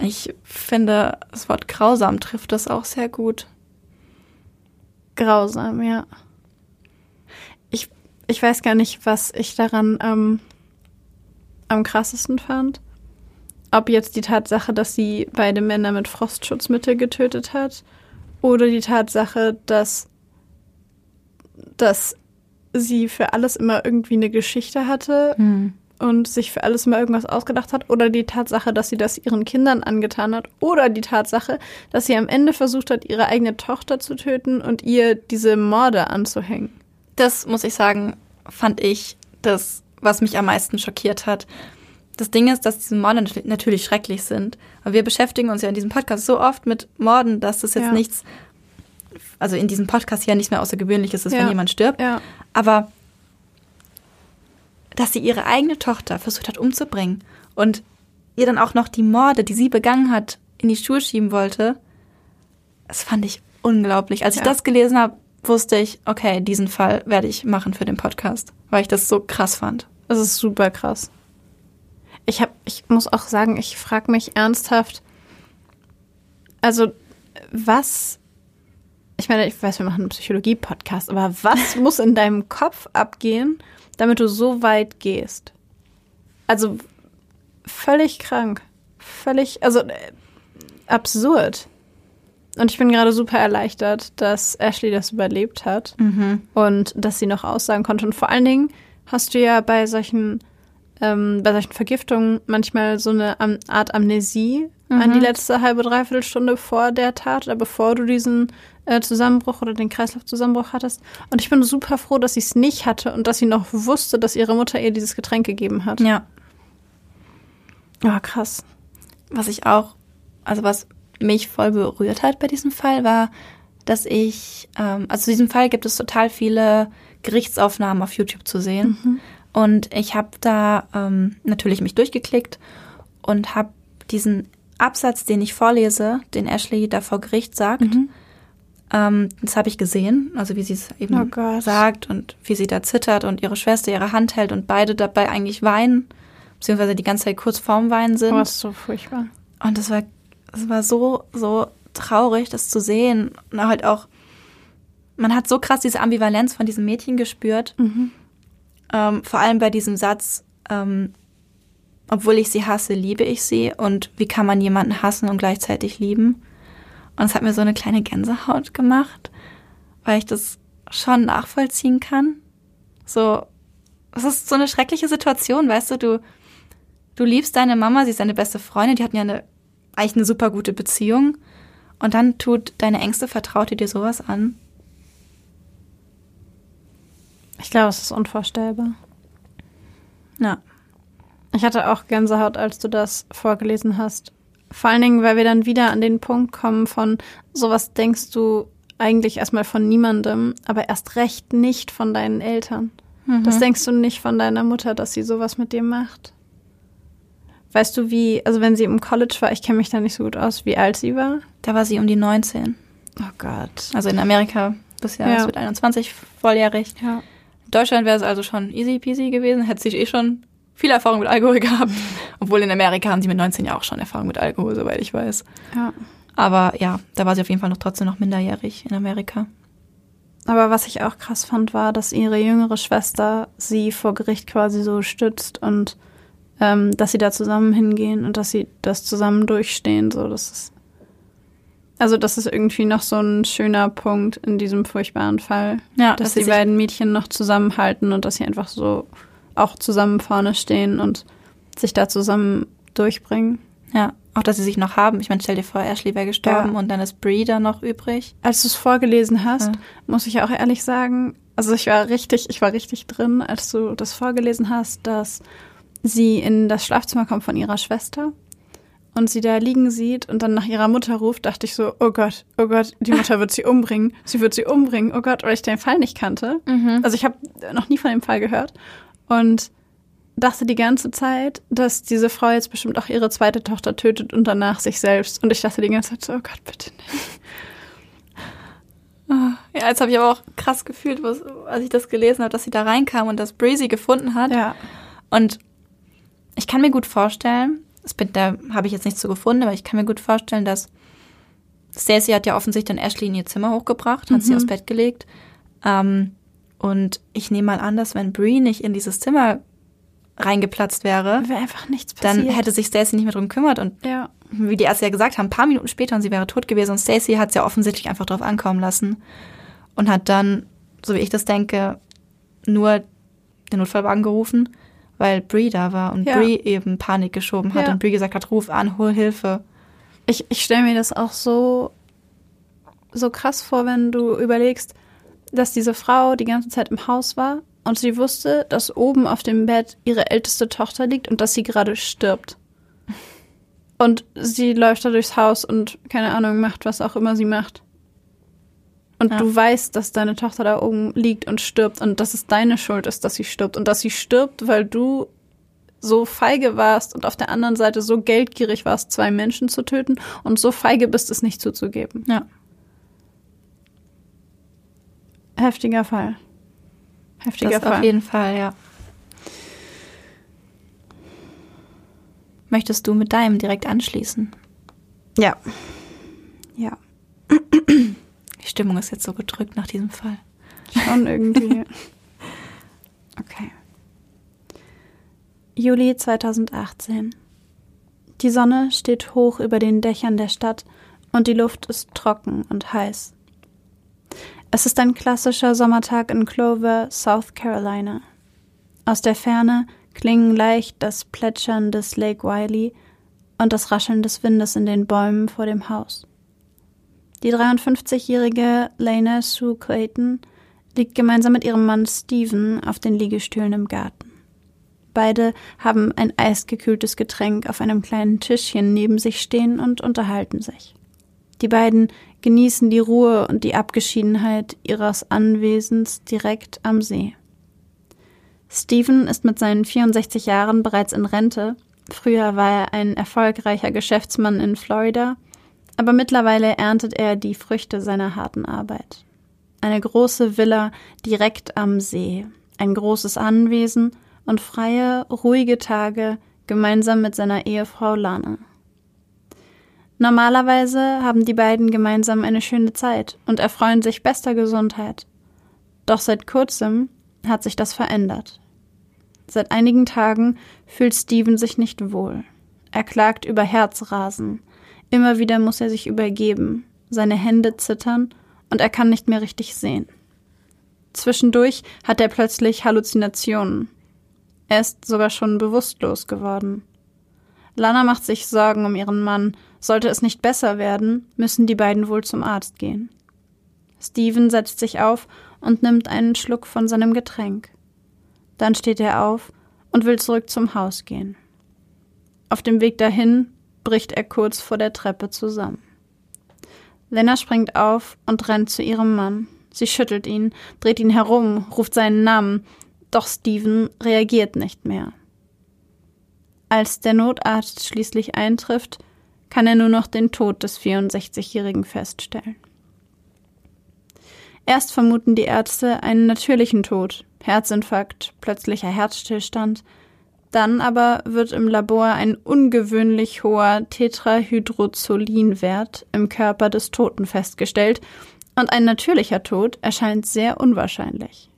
Ich finde, das Wort grausam trifft es auch sehr gut. Grausam, ja. Ich, ich weiß gar nicht, was ich daran ähm, am krassesten fand. Ob jetzt die Tatsache, dass sie beide Männer mit Frostschutzmittel getötet hat oder die Tatsache, dass, dass sie für alles immer irgendwie eine Geschichte hatte hm. Und sich für alles immer irgendwas ausgedacht hat. Oder die Tatsache, dass sie das ihren Kindern angetan hat. Oder die Tatsache, dass sie am Ende versucht hat, ihre eigene Tochter zu töten und ihr diese Morde anzuhängen. Das muss ich sagen, fand ich das, was mich am meisten schockiert hat. Das Ding ist, dass diese Morde natürlich schrecklich sind. Aber wir beschäftigen uns ja in diesem Podcast so oft mit Morden, dass das jetzt ja. nichts, also in diesem Podcast ja nicht mehr Außergewöhnliches ist, ja. wenn jemand stirbt. Ja. Aber dass sie ihre eigene Tochter versucht hat umzubringen und ihr dann auch noch die Morde, die sie begangen hat, in die Schuhe schieben wollte, das fand ich unglaublich. Als ich das gelesen habe, wusste ich, okay, diesen Fall werde ich machen für den Podcast, weil ich das so krass fand. Das ist super krass. ich habe, ich muss auch sagen, ich frage mich ernsthaft, also was, ich meine, ich weiß, wir machen einen Psychologie-Podcast, aber was muss in deinem Kopf abgehen, damit du so weit gehst? Also völlig krank, völlig, also äh, absurd. Und ich bin gerade super erleichtert, dass Ashley das überlebt hat und dass sie noch aussagen konnte. Und vor allen Dingen hast du ja bei solchen, ähm, bei solchen Vergiftungen manchmal so eine Am Art Amnesie an die letzte halbe, dreiviertel Stunde vor der Tat oder bevor du diesen Zusammenbruch oder den Kreislaufzusammenbruch hattest. Und ich bin super froh, dass sie es nicht hatte und dass sie noch wusste, dass ihre Mutter ihr dieses Getränk gegeben hat. Ja. Ja, krass. Was ich auch, also was mich voll berührt hat bei diesem Fall, war, dass ich, ähm, also zu diesem Fall gibt es total viele Gerichtsaufnahmen auf YouTube zu sehen. Und ich habe da ähm, natürlich mich durchgeklickt und habe diesen Absatz, den ich vorlese, den Ashley da vor Gericht sagt, ähm, das habe ich gesehen, also wie sie es eben Oh sagt und wie sie da zittert und ihre Schwester ihre Hand hält und beide dabei eigentlich weinen, beziehungsweise die ganze Zeit kurz vorm Weinen sind. Oh, ist so furchtbar. Und das war, das war so, so traurig, das zu sehen. Und halt auch, man hat so krass diese Ambivalenz von diesem Mädchen gespürt. Ähm, vor allem bei diesem Satz, ähm, obwohl ich sie hasse, liebe ich sie. Und wie kann man jemanden hassen und gleichzeitig lieben? Und es hat mir so eine kleine Gänsehaut gemacht, weil ich das schon nachvollziehen kann. So, es ist so eine schreckliche Situation, weißt du, du, du liebst deine Mama, sie ist deine beste Freundin, die hatten ja eine, eigentlich eine super gute Beziehung. Und dann tut deine engste Vertraute dir sowas an. Ich glaube, es ist unvorstellbar. Ja. Ich hatte auch Gänsehaut, als du das vorgelesen hast. Vor allen Dingen, weil wir dann wieder an den Punkt kommen von, sowas denkst du eigentlich erstmal von niemandem, aber erst recht nicht von deinen Eltern. Das denkst du nicht von deiner Mutter, dass sie sowas mit dir macht. Weißt du, wie, also wenn sie im College war, ich kenne mich da nicht so gut aus, wie alt sie war? Da war sie um die 19. Oh Gott. Also in Amerika das Jahr, Ja. es wird 21 volljährig. Ja. In Deutschland wäre es also schon easy peasy gewesen, hätte sie eh schon viel Erfahrung mit Alkohol gehabt. Obwohl in Amerika haben sie mit 19 ja auch schon Erfahrung mit Alkohol, soweit ich weiß. ja. Aber ja, da war sie auf jeden Fall noch trotzdem noch minderjährig in Amerika. Aber was ich auch krass fand, war, dass ihre jüngere Schwester sie vor Gericht quasi so stützt und ähm, dass sie da zusammen hingehen und dass sie das zusammen durchstehen. So, das ist also das ist irgendwie noch so ein schöner Punkt in diesem furchtbaren Fall, Ja, dass, dass die beiden Mädchen noch zusammenhalten und dass sie einfach so auch zusammen vorne stehen und sich da zusammen durchbringen. Ja, auch dass sie sich noch haben. Ich meine, stell dir vor, Ashley wäre gestorben Ja. und dann ist Brie da noch übrig. Als du es vorgelesen hast, Ja. muss ich auch ehrlich sagen, also ich war richtig, ich war richtig drin, als du das vorgelesen hast, dass sie in das Schlafzimmer kommt von ihrer Schwester und sie da liegen sieht und dann nach ihrer Mutter ruft, dachte ich so, oh Gott, oh Gott, die Mutter wird sie umbringen, sie wird sie umbringen, oh Gott, weil ich den Fall nicht kannte. Also ich habe noch nie von dem Fall gehört und dachte die ganze Zeit, dass diese Frau jetzt bestimmt auch ihre zweite Tochter tötet und danach sich selbst. Und ich dachte die ganze Zeit so, oh Gott, bitte nicht. Ja, jetzt habe ich aber auch krass gefühlt, was, als ich das gelesen habe, dass sie da reinkam und dass Brie sie gefunden hat. Ja. Und ich kann mir gut vorstellen, das bin, da habe ich jetzt nichts zu gefunden, aber ich kann mir gut vorstellen, dass Stacey hat ja offensichtlich dann Ashley in ihr Zimmer hochgebracht, hat sie aufs Bett gelegt. Ähm, und ich nehme mal an, dass wenn Brie nicht in dieses Zimmer reingeplatzt wäre, Wäre einfach nichts dann passiert. hätte sich Stacey nicht mehr drum gekümmert. Und ja. wie die Ärzte ja gesagt haben, ein paar Minuten später und sie wäre tot gewesen. Und Stacey hat es ja offensichtlich einfach drauf ankommen lassen und hat dann, so wie ich das denke, nur den Notfallwagen gerufen, weil Brie da war und Ja. Brie eben Panik geschoben hat Ja. und Brie gesagt hat, ruf an, hol Hilfe. Ich, ich stelle mir das auch so, so krass vor, wenn du überlegst, dass diese Frau die ganze Zeit im Haus war und sie wusste, dass oben auf dem Bett ihre älteste Tochter liegt und dass sie gerade stirbt. Und sie läuft da durchs Haus und, keine Ahnung, macht, was auch immer sie macht. Und Ja. du weißt, dass deine Tochter da oben liegt und stirbt und dass es deine Schuld ist, dass sie stirbt. Und dass sie stirbt, weil du so feige warst und auf der anderen Seite so geldgierig warst, zwei Menschen zu töten und so feige bist, es nicht zuzugeben. Ja. Heftiger Fall. Heftiger Das Fall. auf jeden Fall, ja. Möchtest du mit deinem direkt anschließen? Ja. Ja. Die Stimmung ist jetzt so gedrückt nach diesem Fall. Schon irgendwie. Okay. Juli 2018. Die Sonne steht hoch über den Dächern der Stadt und die Luft ist trocken und heiß. Es ist ein klassischer Sommertag in Clover, South Carolina. Aus der Ferne klingen leicht das Plätschern des Lake Wiley und das Rascheln des Windes in den Bäumen vor dem Haus. Die 53-jährige Lena Sue Clayton liegt gemeinsam mit ihrem Mann Steven auf den Liegestühlen im Garten. Beide haben ein eisgekühltes Getränk auf einem kleinen Tischchen neben sich stehen und unterhalten sich. Die beiden genießen die Ruhe und die Abgeschiedenheit ihres Anwesens direkt am See. Steven ist mit seinen 64 Jahren bereits in Rente. Früher war er ein erfolgreicher Geschäftsmann in Florida, aber mittlerweile erntet er die Früchte seiner harten Arbeit. Eine große Villa direkt am See, ein großes Anwesen und freie, ruhige Tage gemeinsam mit seiner Ehefrau Lana. Normalerweise haben die beiden gemeinsam eine schöne Zeit und erfreuen sich bester Gesundheit. Doch seit kurzem hat sich das verändert. Seit einigen Tagen fühlt Steven sich nicht wohl. Er klagt über Herzrasen. Immer wieder muss er sich übergeben. Seine Hände zittern und er kann nicht mehr richtig sehen. Zwischendurch hat er plötzlich Halluzinationen. Er ist sogar schon bewusstlos geworden. Lana macht sich Sorgen um ihren Mann. Sollte es nicht besser werden, müssen die beiden wohl zum Arzt gehen. Steven setzt sich auf und nimmt einen Schluck von seinem Getränk. Dann steht er auf und will zurück zum Haus gehen. Auf dem Weg dahin bricht er kurz vor der Treppe zusammen. Lena springt auf und rennt zu ihrem Mann. Sie schüttelt ihn, dreht ihn herum, ruft seinen Namen, doch Steven reagiert nicht mehr. Als der Notarzt schließlich eintrifft, kann er nur noch den Tod des 64-Jährigen feststellen. Erst vermuten die Ärzte einen natürlichen Tod, Herzinfarkt, plötzlicher Herzstillstand, dann aber wird im Labor ein ungewöhnlich hoher Tetrahydrozolinwert im Körper des Toten festgestellt und ein natürlicher Tod erscheint sehr unwahrscheinlich.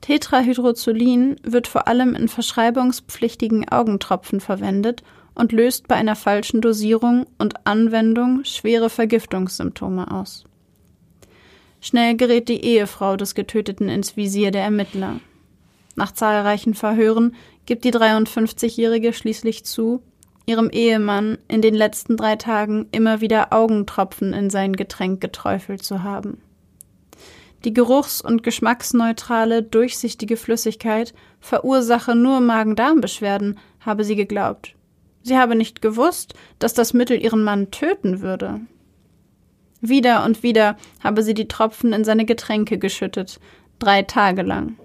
Tetrahydrozolin wird vor allem in verschreibungspflichtigen Augentropfen verwendet und löst bei einer falschen Dosierung und Anwendung schwere Vergiftungssymptome aus. Schnell gerät die Ehefrau des Getöteten ins Visier der Ermittler. Nach zahlreichen Verhören gibt die 53-Jährige schließlich zu, ihrem Ehemann in den letzten drei Tagen immer wieder Augentropfen in sein Getränk geträufelt zu haben. Die geruchs- und geschmacksneutrale, durchsichtige Flüssigkeit verursache nur Magen-Darm-Beschwerden, habe sie geglaubt. Sie habe nicht gewusst, dass das Mittel ihren Mann töten würde. Wieder und wieder habe sie die Tropfen in seine Getränke geschüttet, drei Tage lang.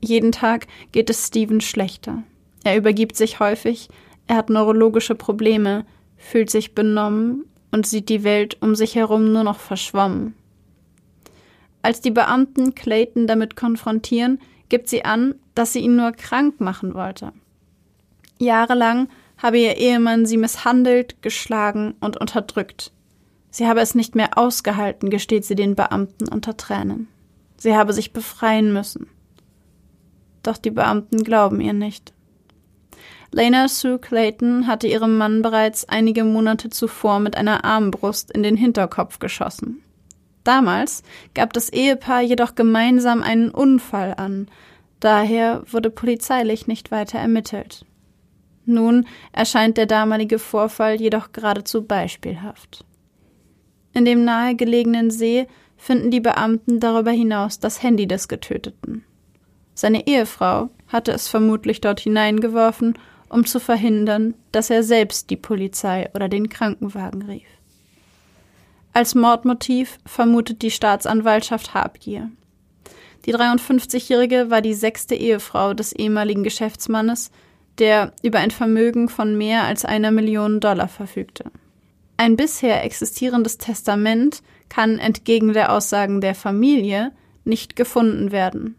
Jeden Tag geht es Steven schlechter. Er übergibt sich häufig, er hat neurologische Probleme, fühlt sich benommen und sieht die Welt um sich herum nur noch verschwommen. Als die Beamten Clayton damit konfrontieren, gibt sie an, dass sie ihn nur krank machen wollte. Jahrelang habe ihr Ehemann sie misshandelt, geschlagen und unterdrückt. Sie habe es nicht mehr ausgehalten, gesteht sie den Beamten unter Tränen. Sie habe sich befreien müssen doch die Beamten glauben ihr nicht. Lena Sue Clayton hatte ihrem Mann bereits einige Monate zuvor mit einer Armbrust in den Hinterkopf geschossen. Damals gab das Ehepaar jedoch gemeinsam einen Unfall an, daher wurde polizeilich nicht weiter ermittelt. Nun erscheint der damalige Vorfall jedoch geradezu beispielhaft. In dem nahegelegenen See finden die Beamten darüber hinaus das Handy des Getöteten. Seine Ehefrau hatte es vermutlich dort hineingeworfen, um zu verhindern, dass er selbst die Polizei oder den Krankenwagen rief. Als Mordmotiv vermutet die Staatsanwaltschaft Habgier. Die 53-Jährige war die sechste Ehefrau des ehemaligen Geschäftsmannes, der über ein Vermögen von mehr als einer Million Dollar verfügte. Ein bisher existierendes Testament kann entgegen der Aussagen der Familie nicht gefunden werden.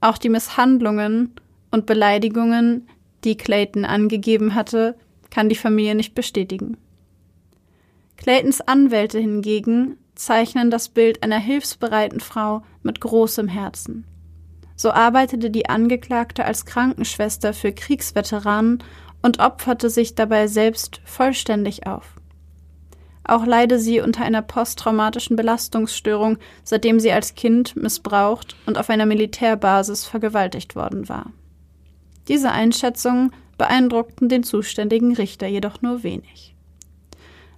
Auch die Misshandlungen und Beleidigungen, die Clayton angegeben hatte, kann die Familie nicht bestätigen. Claytons Anwälte hingegen zeichnen das Bild einer hilfsbereiten Frau mit großem Herzen. So arbeitete die Angeklagte als Krankenschwester für Kriegsveteranen und opferte sich dabei selbst vollständig auf. Auch leide sie unter einer posttraumatischen Belastungsstörung, seitdem sie als Kind missbraucht und auf einer Militärbasis vergewaltigt worden war. Diese Einschätzungen beeindruckten den zuständigen Richter jedoch nur wenig.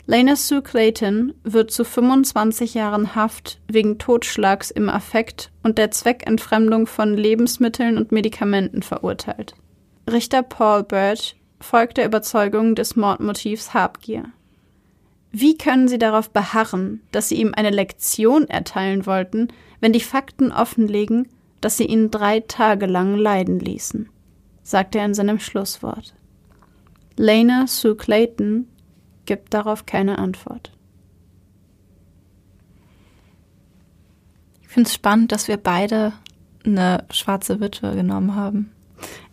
Lena Sue Clayton wird zu 25 Jahren Haft wegen Totschlags im Affekt und der Zweckentfremdung von Lebensmitteln und Medikamenten verurteilt. Richter Paul Birch folgt der Überzeugung des Mordmotivs Habgier. Wie können Sie darauf beharren, dass Sie ihm eine Lektion erteilen wollten, wenn die Fakten offenlegen, dass Sie ihn drei Tage lang leiden ließen? sagte er in seinem Schlusswort. Lena Sue Clayton gibt darauf keine Antwort. Ich finde es spannend, dass wir beide eine schwarze Witwe genommen haben.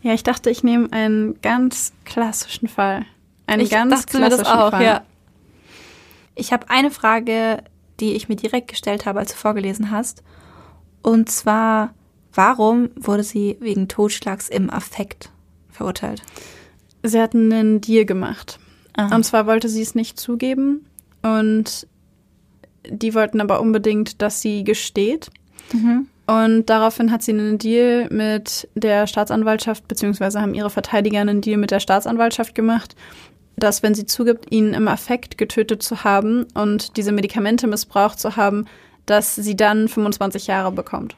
Ja, ich dachte, ich nehme einen ganz klassischen Fall. Einen ich ganz dachte mir klassischen das auch, Fall. ja. Ich habe eine Frage, die ich mir direkt gestellt habe, als du vorgelesen hast. Und zwar, warum wurde sie wegen Totschlags im Affekt verurteilt? Sie hatten einen Deal gemacht. Aha. Und zwar wollte sie es nicht zugeben und die wollten aber unbedingt, dass sie gesteht. Mhm. Und daraufhin hat sie einen Deal mit der Staatsanwaltschaft, beziehungsweise haben ihre Verteidiger einen Deal mit der Staatsanwaltschaft gemacht, dass wenn sie zugibt, ihn im Affekt getötet zu haben und diese Medikamente missbraucht zu haben, dass sie dann 25 Jahre bekommt.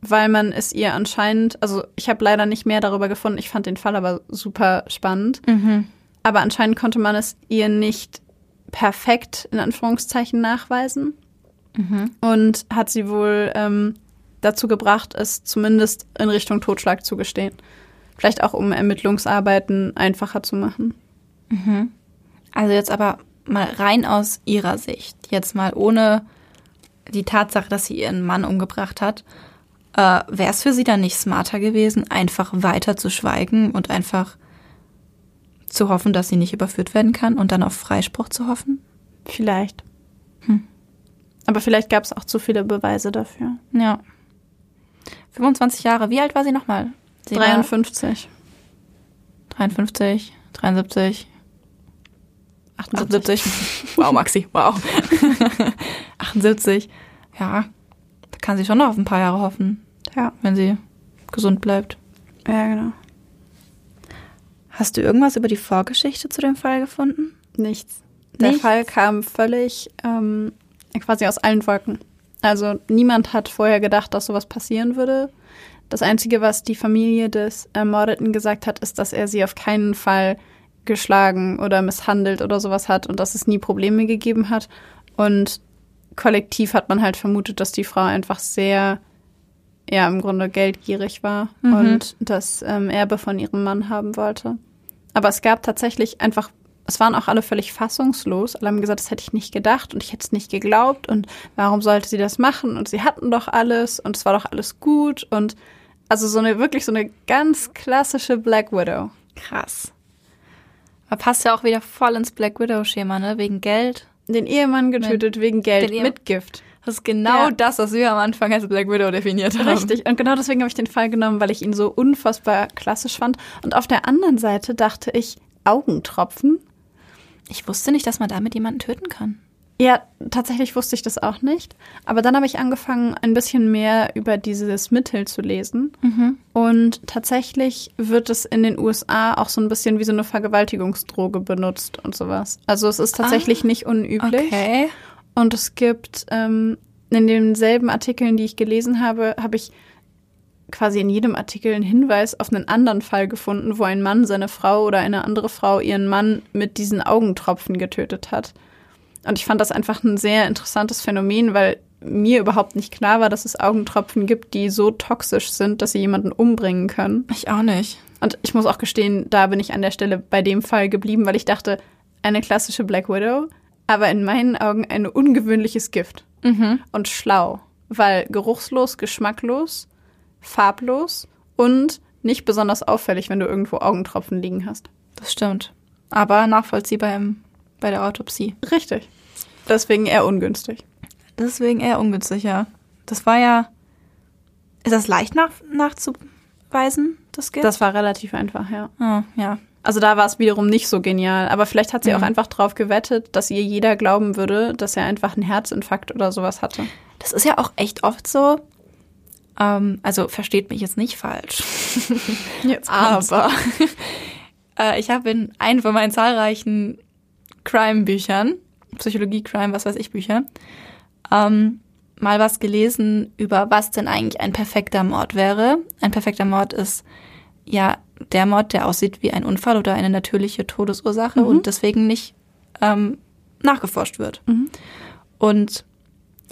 Weil man es ihr anscheinend, also ich habe leider nicht mehr darüber gefunden, ich fand den Fall aber super spannend, Mhm. Aber anscheinend konnte man es ihr nicht perfekt in Anführungszeichen nachweisen Mhm. und hat sie wohl ähm, dazu gebracht, es zumindest in Richtung Totschlag zu gestehen. Vielleicht auch, um Ermittlungsarbeiten einfacher zu machen. Mhm. Also jetzt aber mal rein aus ihrer Sicht, jetzt mal ohne die Tatsache, dass sie ihren Mann umgebracht hat, äh, wäre es für sie dann nicht smarter gewesen, einfach weiter zu schweigen und einfach zu hoffen, dass sie nicht überführt werden kann und dann auf Freispruch zu hoffen? Vielleicht. Hm. Aber vielleicht gab es auch zu viele Beweise dafür. Ja. 25 Jahre, wie alt war sie nochmal? Sie war 53. 53, 73, 78. 78. Wow, Maxi, wow. 78. Ja, da kann sie schon noch auf ein paar Jahre hoffen, Ja, wenn sie gesund bleibt. ja, genau. Hast du irgendwas über die Vorgeschichte zu dem Fall gefunden? Nichts. Der Nichts? Fall kam völlig ähm, quasi aus allen Wolken. Also niemand hat vorher gedacht, dass sowas passieren würde. Das Einzige, was die Familie des Ermordeten gesagt hat, ist, dass er sie auf keinen Fall geschlagen oder misshandelt oder sowas hat und dass es nie Probleme gegeben hat. Und kollektiv hat man halt vermutet, dass die Frau einfach sehr, ja, im Grunde geldgierig war Mhm. und das ähm, Erbe von ihrem Mann haben wollte. Aber es gab tatsächlich einfach, es waren auch alle völlig fassungslos. Alle haben gesagt, das hätte ich nicht gedacht und ich hätte es nicht geglaubt und warum sollte sie das machen? Und sie hatten doch alles und es war doch alles gut und also so eine, wirklich so eine ganz klassische Black Widow. Krass. Aber passt ja auch wieder voll ins Black Widow-Schema, ne? Wegen Geld. Den Ehemann getötet wegen Geld mit Gift. Das ist genau Ja. das, was wir am Anfang als Black Widow definiert haben. Richtig. Und genau deswegen habe ich den Fall genommen, weil ich ihn so unfassbar klassisch fand. Und auf der anderen Seite dachte ich, Augentropfen. Ich wusste nicht, dass man damit jemanden töten kann. Ja, tatsächlich wusste ich das auch nicht. Aber dann habe ich angefangen, ein bisschen mehr über dieses Mittel zu lesen. Mhm. Und tatsächlich wird es in den USA auch so ein bisschen wie so eine Vergewaltigungsdroge benutzt und sowas. Also es ist tatsächlich nicht unüblich. Okay. Und es gibt ähm, in denselben Artikeln, die ich gelesen habe, habe ich quasi in jedem Artikel einen Hinweis auf einen anderen Fall gefunden, wo ein Mann seine Frau oder eine andere Frau ihren Mann mit diesen Augentropfen getötet hat. Und ich fand das einfach ein sehr interessantes Phänomen, weil mir überhaupt nicht klar war, dass es Augentropfen gibt, die so toxisch sind, dass sie jemanden umbringen können. Ich auch nicht. Und ich muss auch gestehen, da bin ich an der Stelle bei dem Fall geblieben, weil ich dachte, eine klassische Black Widow, aber in meinen Augen ein ungewöhnliches Gift. Mhm. Und schlau, weil geruchslos, geschmacklos, farblos und nicht besonders auffällig, wenn du irgendwo Augentropfen liegen hast. Das stimmt. Aber nachvollziehbar im, bei der Autopsie. Richtig. Deswegen eher ungünstig. Deswegen eher ungünstig, ja. Das war ja. Ist das leicht nach, nachzuweisen, das Gift? Das war relativ einfach, ja. Oh, ja. Also da war es wiederum nicht so genial. Aber vielleicht hat sie Mhm. auch einfach drauf gewettet, dass ihr jeder glauben würde, dass er einfach einen Herzinfarkt oder sowas hatte. Das ist ja auch echt oft so. Ähm, also versteht mich jetzt nicht falsch. Jetzt Aber äh, ich habe in einem von meinen zahlreichen Crime-Büchern, Psychologie, Crime, was weiß ich, Bücher, ähm, mal was gelesen über was denn eigentlich ein perfekter Mord wäre. Ein perfekter Mord ist ja der Mord, der aussieht wie ein Unfall oder eine natürliche Todesursache Mhm. und deswegen nicht ähm, nachgeforscht wird. Mhm. Und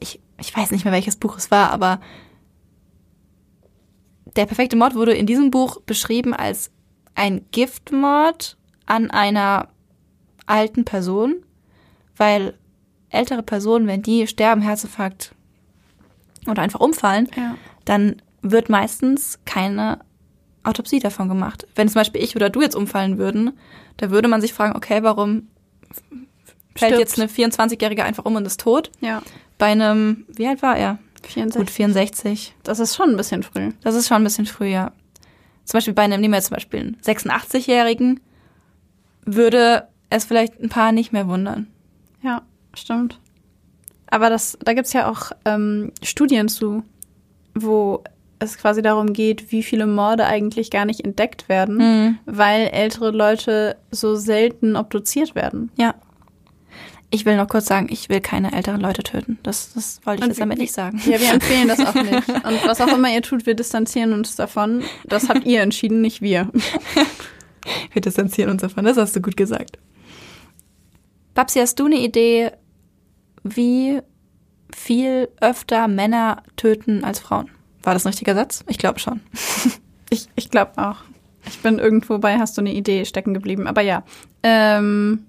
ich, ich weiß nicht mehr, welches Buch es war, aber der perfekte Mord wurde in diesem Buch beschrieben als ein Giftmord an einer alten Person, weil ältere Personen, wenn die sterben, Herzinfarkt oder einfach umfallen, Ja. dann wird meistens keine Autopsie davon gemacht. Wenn zum Beispiel ich oder du jetzt umfallen würden, da würde man sich fragen, okay, warum fällt jetzt eine 24-Jährige einfach um und ist tot? Ja. Bei einem, wie alt war er? 64. Gut, 64. Das ist schon ein bisschen früh. Das ist schon ein bisschen früher. Zum Beispiel bei einem, nehmen wir jetzt zum Beispiel einen 86-Jährigen, würde es vielleicht ein paar nicht mehr wundern. Ja, stimmt. Aber das, da gibt's ja auch ähm, Studien zu, wo es quasi darum geht, wie viele Morde eigentlich gar nicht entdeckt werden, Mhm. weil ältere Leute so selten obduziert werden. Ja. Ich will noch kurz sagen, ich will keine älteren Leute töten. Das, das wollte ich Und jetzt damit nicht sagen. Ja, wir empfehlen das auch nicht. Und was auch immer ihr tut, wir distanzieren uns davon. Das habt ihr entschieden, nicht wir. Wir distanzieren uns davon, das hast du gut gesagt. Babsi, hast du eine Idee, wie viel öfter Männer töten als Frauen? War das ein richtiger Satz? Ich glaube schon. Ich, ich glaube auch. Ich bin irgendwo bei, hast du eine Idee stecken geblieben. Aber ja. Ähm,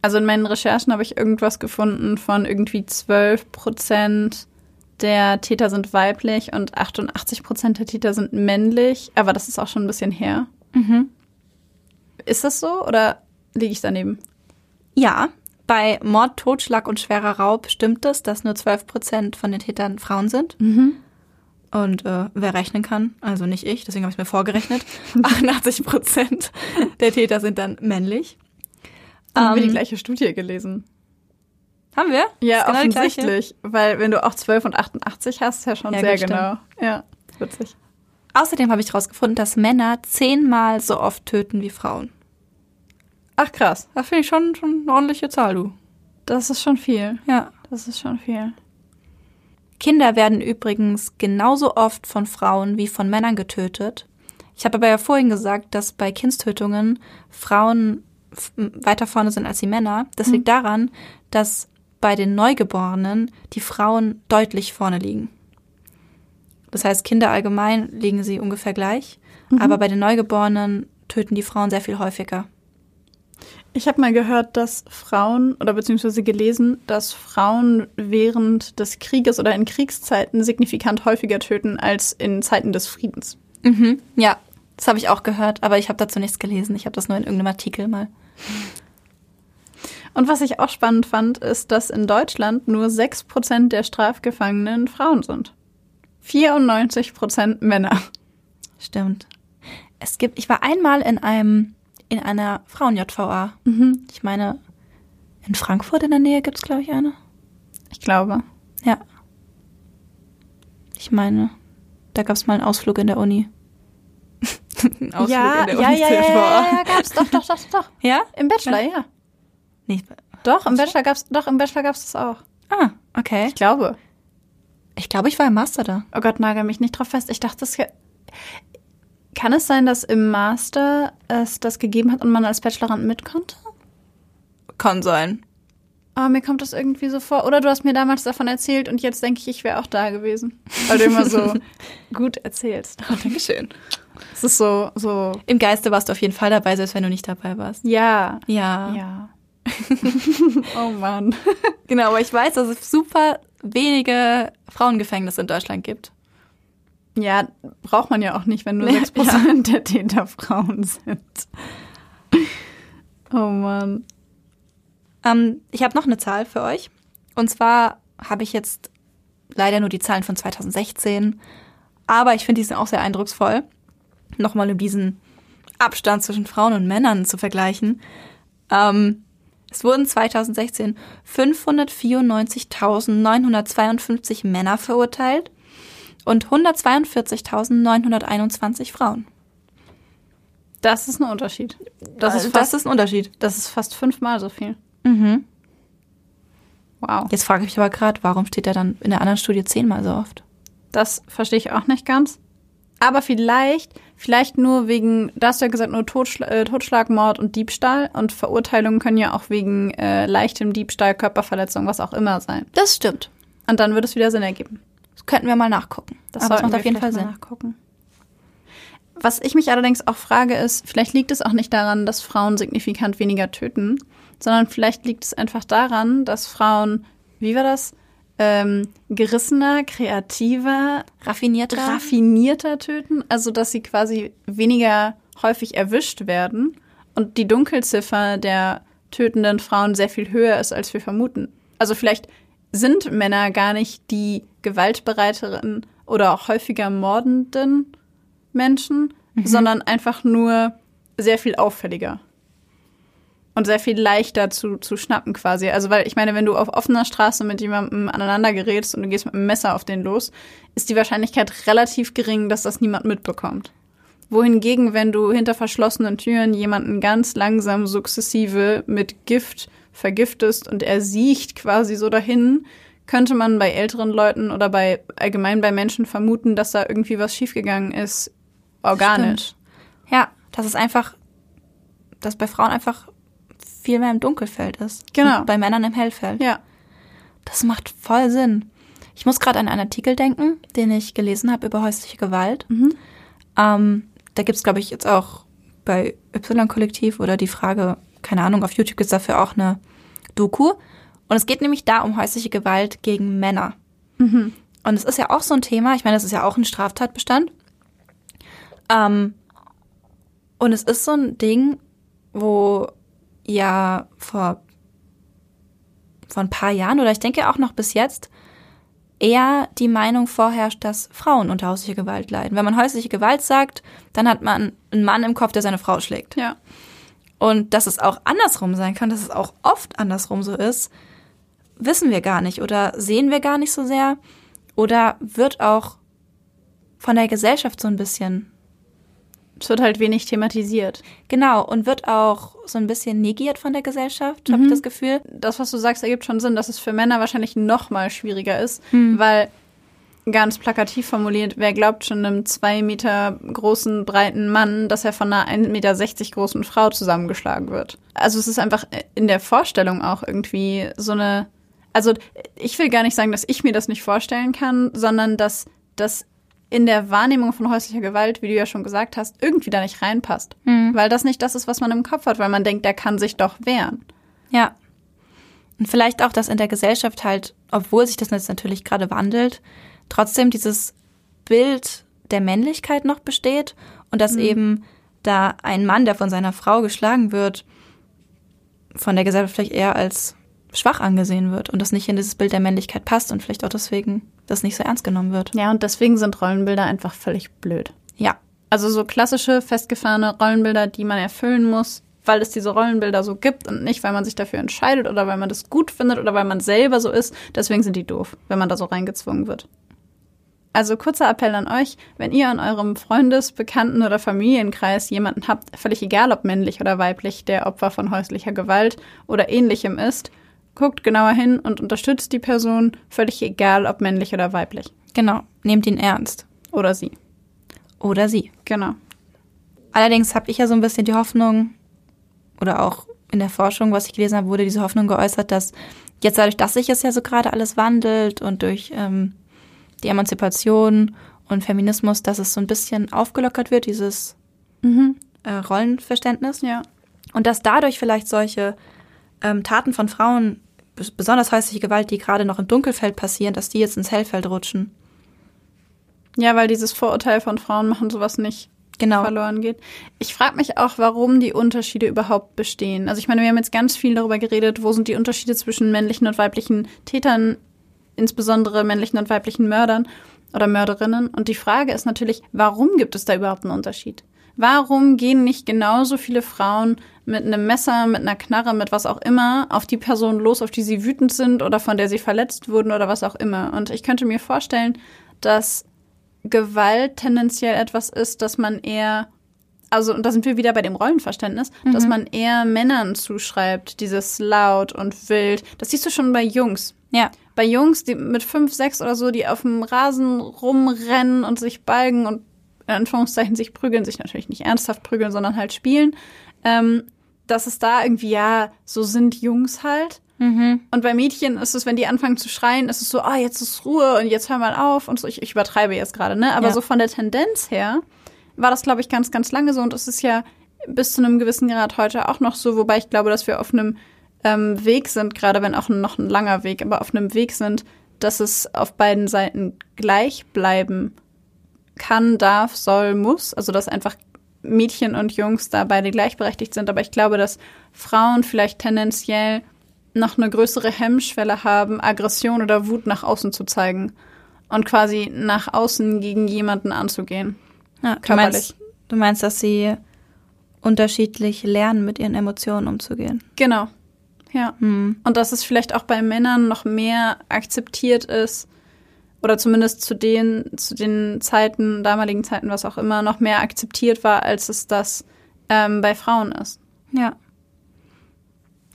also in meinen Recherchen habe ich irgendwas gefunden von irgendwie 12 Prozent der Täter sind weiblich und 88 Prozent der Täter sind männlich. Aber das ist auch schon ein bisschen her. Mhm. Ist das so oder liege ich daneben? Ja, bei Mord, Totschlag und schwerer Raub stimmt es, dass nur 12 Prozent von den Tätern Frauen sind. Und äh, wer rechnen kann, also nicht ich, deswegen habe ich mir vorgerechnet, 88 Prozent der Täter sind dann männlich. Haben wir die Ähm, gleiche Studie gelesen? Haben wir? Ja, genau offensichtlich. Weil wenn du auch 12 und 88 hast, ist ja schon Ja, sehr gut, stimmt. genau. Ja, witzig. Außerdem habe ich herausgefunden, dass Männer zehnmal so oft töten wie Frauen. Ach krass, Das finde ich schon, schon eine ordentliche Zahl, du. das ist schon viel. Ja. Das ist schon viel. Kinder werden übrigens genauso oft von Frauen wie von Männern getötet. Ich habe aber ja vorhin gesagt, dass bei Kindstötungen Frauen weiter vorne sind als die Männer. Das liegt daran, dass bei den Neugeborenen die Frauen deutlich vorne liegen. Das heißt, Kinder allgemein liegen sie ungefähr gleich, aber bei den Neugeborenen töten die Frauen sehr viel häufiger. Ich habe mal gehört, dass Frauen oder beziehungsweise gelesen, dass Frauen während des Krieges oder in Kriegszeiten signifikant häufiger töten als in Zeiten des Friedens. Mhm. Ja, das habe ich auch gehört, aber ich habe dazu nichts gelesen. Ich habe das nur in irgendeinem Artikel mal. Und was ich auch spannend fand, ist, dass in Deutschland nur 6% der Strafgefangenen Frauen sind. 94% Männer. Stimmt. Es gibt, ich war einmal in einem, in einer Frauen-JVA. Mhm. Ich meine, in Frankfurt in der Nähe gibt's glaube ich, eine. Ich glaube. Ja. Ich meine, da gab's mal einen Ausflug in der Uni. Ein Ausflug ja, in der ja, ja, ja, Uni-JVA. ja, ja, gab's doch, doch, doch, doch. Ja? Im Bachelor, ja. Nicht. Doch, im Bachelor gab's, doch, im Bachelor gab's das auch. Ah, okay. Ich glaube. Ich glaube, ich war im Master da. Oh Gott, nagel mich nicht drauf fest. Ich dachte, das kann es sein, dass im Master es das gegeben hat und man als Bachelorand mit konnte? Kann sein. Aber mir kommt das irgendwie so vor. Oder du hast mir damals davon erzählt und jetzt denke ich, ich wäre auch da gewesen. Weil du immer so gut erzählst. Oh, Dankeschön. Es ist so, so, Im Geiste warst du auf jeden Fall dabei, selbst wenn du nicht dabei warst. ja, Ja. ja. oh Mann. Genau, aber ich weiß, dass es super wenige Frauengefängnisse in Deutschland gibt. Ja, braucht man ja auch nicht, wenn nur Nee, 6% der Täter Frauen sind. Oh Mann. Ähm, ich habe noch eine Zahl für euch. Und zwar habe ich jetzt leider nur die Zahlen von 2016, aber ich finde die sind auch sehr eindrucksvoll. Nochmal um diesen Abstand zwischen Frauen und Männern zu vergleichen. Ähm, es wurden 2016 594.952 Männer verurteilt und 142.921 Frauen. Das ist ein Unterschied. Das ist das fast, ist ein Unterschied. das ist fast fünfmal so viel. Mhm. Wow. Jetzt frage ich mich aber gerade, warum steht er dann in der anderen Studie zehnmal so oft? Das verstehe ich auch nicht ganz. Aber vielleicht, vielleicht nur wegen, da hast du ja gesagt, nur Totschla äh, Totschlag, Mord und Diebstahl. Und Verurteilungen können ja auch wegen äh, leichtem Diebstahl, Körperverletzung, was auch immer sein. Das stimmt. Und dann würde es wieder Sinn ergeben. Könnten wir mal nachgucken. Das aber macht auf jeden Fall Sinn. nachgucken. Was ich mich allerdings auch frage, ist, vielleicht liegt es auch nicht daran, dass Frauen signifikant weniger töten, sondern vielleicht liegt es einfach daran, dass Frauen, wie war das, ähm, gerissener, kreativer, Raffinierter. raffinierter töten, also dass sie quasi weniger häufig erwischt werden und die Dunkelziffer der tötenden Frauen sehr viel höher ist, als wir vermuten. Also vielleicht sind Männer gar nicht die gewaltbereiteren oder auch häufiger mordenden Menschen, sondern einfach nur sehr viel auffälliger. Und sehr viel leichter zu, zu schnappen quasi. Also, weil ich meine, wenn du auf offener Straße mit jemandem aneinander gerätst und du gehst mit einem Messer auf den los, ist die Wahrscheinlichkeit relativ gering, dass das niemand mitbekommt. Wohingegen, wenn du hinter verschlossenen Türen jemanden ganz langsam sukzessive mit Gift vergiftest und er siecht quasi so dahin, könnte man bei älteren Leuten oder bei allgemein bei Menschen vermuten, dass da irgendwie was schiefgegangen ist, organisch. Ja, das ist einfach, dass bei Frauen einfach viel mehr im Dunkelfeld ist. Genau. Bei Männern im Hellfeld. Ja. Das macht voll Sinn. Ich muss gerade an einen Artikel denken, den ich gelesen habe über häusliche Gewalt. Ähm, da gibt's, glaube ich, jetzt auch bei Y-Kollektiv oder die Frage, keine Ahnung, auf YouTube gibt's dafür auch eine Doku. Und es geht nämlich da um häusliche Gewalt gegen Männer. Und es ist ja auch so ein Thema, ich meine, das ist ja auch ein Straftatbestand. Ähm, und es ist so ein Ding, wo ja vor, vor ein paar Jahren oder ich denke auch noch bis jetzt eher die Meinung vorherrscht, dass Frauen unter häuslicher Gewalt leiden. Wenn man häusliche Gewalt sagt, dann hat man einen Mann im Kopf, der seine Frau schlägt. Ja. Und dass es auch andersrum sein kann, dass es auch oft andersrum so ist, wissen wir gar nicht oder sehen wir gar nicht so sehr oder wird auch von der Gesellschaft so ein bisschen Es wird halt wenig thematisiert. Genau, und wird auch so ein bisschen negiert von der Gesellschaft, habe ich das Gefühl. Das, was du sagst, ergibt schon Sinn, dass es für Männer wahrscheinlich noch mal schwieriger ist, weil ganz plakativ formuliert, wer glaubt schon einem zwei Meter großen, breiten Mann, dass er von einer 1,60 Meter großen Frau zusammengeschlagen wird. Also es ist einfach in der Vorstellung auch irgendwie so eine, also ich will gar nicht sagen, dass ich mir das nicht vorstellen kann, sondern dass das in der Wahrnehmung von häuslicher Gewalt, wie du ja schon gesagt hast, irgendwie da nicht reinpasst. Weil das nicht das ist, was man im Kopf hat, weil man denkt, der kann sich doch wehren. Ja. Und vielleicht auch, dass in der Gesellschaft halt, obwohl sich das jetzt natürlich gerade wandelt, trotzdem dieses Bild der Männlichkeit noch besteht und dass eben da ein Mann, der von seiner Frau geschlagen wird, von der Gesellschaft vielleicht eher als schwach angesehen wird und das nicht in dieses Bild der Männlichkeit passt und vielleicht auch deswegen das nicht so ernst genommen wird. Ja, und deswegen sind Rollenbilder einfach völlig blöd. Ja, Also so klassische, festgefahrene Rollenbilder, die man erfüllen muss, weil es diese Rollenbilder so gibt und nicht, weil man sich dafür entscheidet oder weil man das gut findet oder weil man selber so ist. Deswegen sind die doof, wenn man da so reingezwungen wird. Also kurzer Appell an euch, wenn ihr in eurem Freundes-, Bekannten- oder Familienkreis jemanden habt, völlig egal ob männlich oder weiblich, der Opfer von häuslicher Gewalt oder ähnlichem ist, guckt genauer hin und unterstützt die Person, völlig egal ob männlich oder weiblich. genau. Nehmt ihn ernst. Oder sie. Oder sie. Genau. Allerdings habe ich ja so ein bisschen die Hoffnung, oder auch in der Forschung, was ich gelesen habe, wurde diese Hoffnung geäußert, dass jetzt dadurch, dass sich es ja so gerade alles wandelt und durch ähm, die Emanzipation und Feminismus, dass es so ein bisschen aufgelockert wird, dieses äh, Rollenverständnis. Ja. Und dass dadurch vielleicht solche ähm, Taten von Frauen, besonders häusliche Gewalt, die gerade noch im Dunkelfeld passieren, dass die jetzt ins Hellfeld rutschen. Ja, weil dieses Vorurteil von Frauen machen sowas nicht Genau. verloren geht. Ich frage mich auch, warum die Unterschiede überhaupt bestehen. Also ich meine, wir haben jetzt ganz viel darüber geredet, wo sind die Unterschiede zwischen männlichen und weiblichen Tätern, insbesondere männlichen und weiblichen Mördern oder Mörderinnen. Und die Frage ist natürlich, warum gibt es da überhaupt einen Unterschied? Warum gehen nicht genauso viele Frauen mit einem Messer, mit einer Knarre, mit was auch immer auf die Person los, auf die sie wütend sind oder von der sie verletzt wurden oder was auch immer? Und ich könnte mir vorstellen, dass Gewalt tendenziell etwas ist, dass man eher, also, und da sind wir wieder bei dem Rollenverständnis, dass man eher Männern zuschreibt, dieses laut und wild. Das siehst du schon bei Jungs. Ja. Bei Jungs, die mit fünf, sechs oder so, die auf dem Rasen rumrennen und sich balgen und in Anführungszeichen sich prügeln, sich natürlich nicht ernsthaft prügeln, sondern halt spielen, ähm, dass es da irgendwie, ja, so sind Jungs halt. Und bei Mädchen ist es, wenn die anfangen zu schreien, ist es so, ah, jetzt ist Ruhe und jetzt hör mal auf und so. Ich, ich übertreibe jetzt gerade, ne? Aber Ja. so von der Tendenz her war das, glaube ich, ganz, ganz lange so und es ist ja bis zu einem gewissen Grad heute auch noch so, wobei ich glaube, dass wir auf einem ähm, Weg sind, gerade wenn auch noch ein langer Weg, aber auf einem Weg sind, dass es auf beiden Seiten gleich bleiben kann, darf, soll, muss. Also dass einfach Mädchen und Jungs da beide gleichberechtigt sind. Aber ich glaube, dass Frauen vielleicht tendenziell noch eine größere Hemmschwelle haben, Aggression oder Wut nach außen zu zeigen und quasi nach außen gegen jemanden anzugehen. ja du, Körperlich. meinst, du meinst, dass sie unterschiedlich lernen, mit ihren Emotionen umzugehen. Genau. Ja. Hm. Und dass es vielleicht auch bei Männern noch mehr akzeptiert ist, oder zumindest zu den, zu den Zeiten, damaligen Zeiten, was auch immer, noch mehr akzeptiert war, als es das ähm, bei Frauen ist. Ja.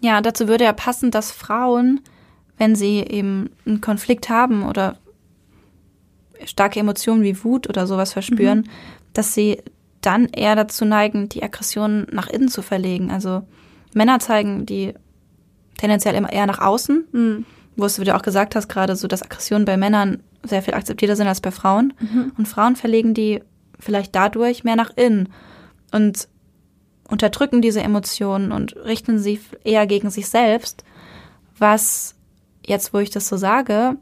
Ja, dazu würde ja passen, dass Frauen, wenn sie eben einen Konflikt haben oder starke Emotionen wie Wut oder sowas verspüren, dass sie dann eher dazu neigen, die Aggression nach innen zu verlegen. Also Männer zeigen die tendenziell immer eher nach außen, Mhm. wo es, wie du auch gesagt hast, gerade so, dass Aggressionen bei Männern sehr viel akzeptierter sind als bei Frauen. Und Frauen verlegen die vielleicht dadurch mehr nach innen und unterdrücken diese Emotionen und richten sie eher gegen sich selbst, was jetzt, wo ich das so sage,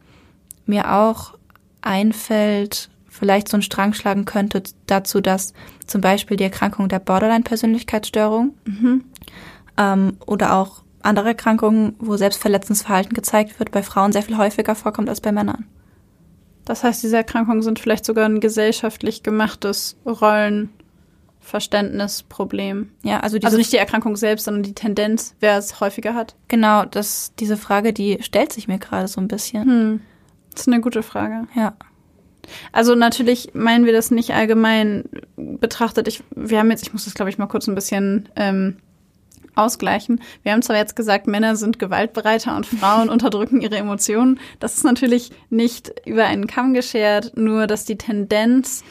mir auch einfällt, vielleicht so einen Strang schlagen könnte dazu, dass zum Beispiel die Erkrankung der Borderline-Persönlichkeitsstörung ähm, oder auch andere Erkrankungen, wo selbstverletzendes Verhalten gezeigt wird, bei Frauen sehr viel häufiger vorkommt als bei Männern. Das heißt, diese Erkrankungen sind vielleicht sogar ein gesellschaftlich gemachtes Rollenverständnisproblem. Ja, also Also nicht die Erkrankung selbst, sondern die Tendenz, wer es häufiger hat. genau, das diese Frage, die stellt sich mir gerade so ein bisschen. Hm. Das ist eine gute Frage. Ja. Also natürlich meinen wir das nicht allgemein betrachtet. Ich, wir haben jetzt, ich muss das glaube ich mal kurz ein bisschen ähm, ausgleichen. Wir haben zwar jetzt gesagt, Männer sind gewaltbereiter und Frauen unterdrücken ihre Emotionen. Das ist natürlich nicht über einen Kamm geschert, nur dass die Tendenz,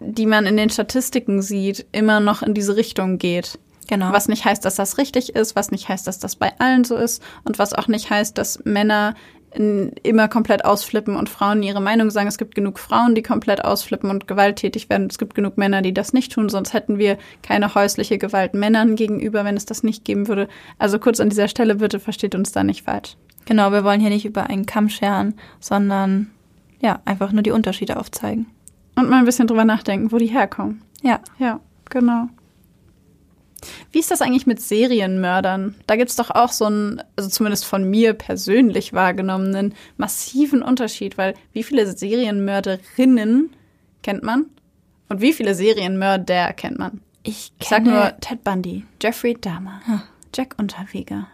die man in den Statistiken sieht, immer noch in diese Richtung geht. Genau. Was nicht heißt, dass das richtig ist, was nicht heißt, dass das bei allen so ist und was auch nicht heißt, dass Männer immer komplett ausflippen und Frauen ihre Meinung sagen. Es gibt genug Frauen, die komplett ausflippen und gewalttätig werden. Es gibt genug Männer, die das nicht tun, sonst hätten wir keine häusliche Gewalt Männern gegenüber, wenn es das nicht geben würde. Also kurz an dieser Stelle, bitte versteht uns da nicht falsch. Genau, wir wollen hier nicht über einen Kamm scheren, sondern ja, einfach nur die Unterschiede aufzeigen. Und mal ein bisschen drüber nachdenken, wo die herkommen. Ja. Ja, genau. Wie ist das eigentlich mit Serienmördern? Da gibt's doch auch so einen, also zumindest von mir persönlich wahrgenommenen, massiven Unterschied, weil wie viele Serienmörderinnen kennt man und wie viele Serienmörder kennt man? Ich Ich sag kenne nur Ted Bundy, Jeffrey Dahmer, Jack Unterweger,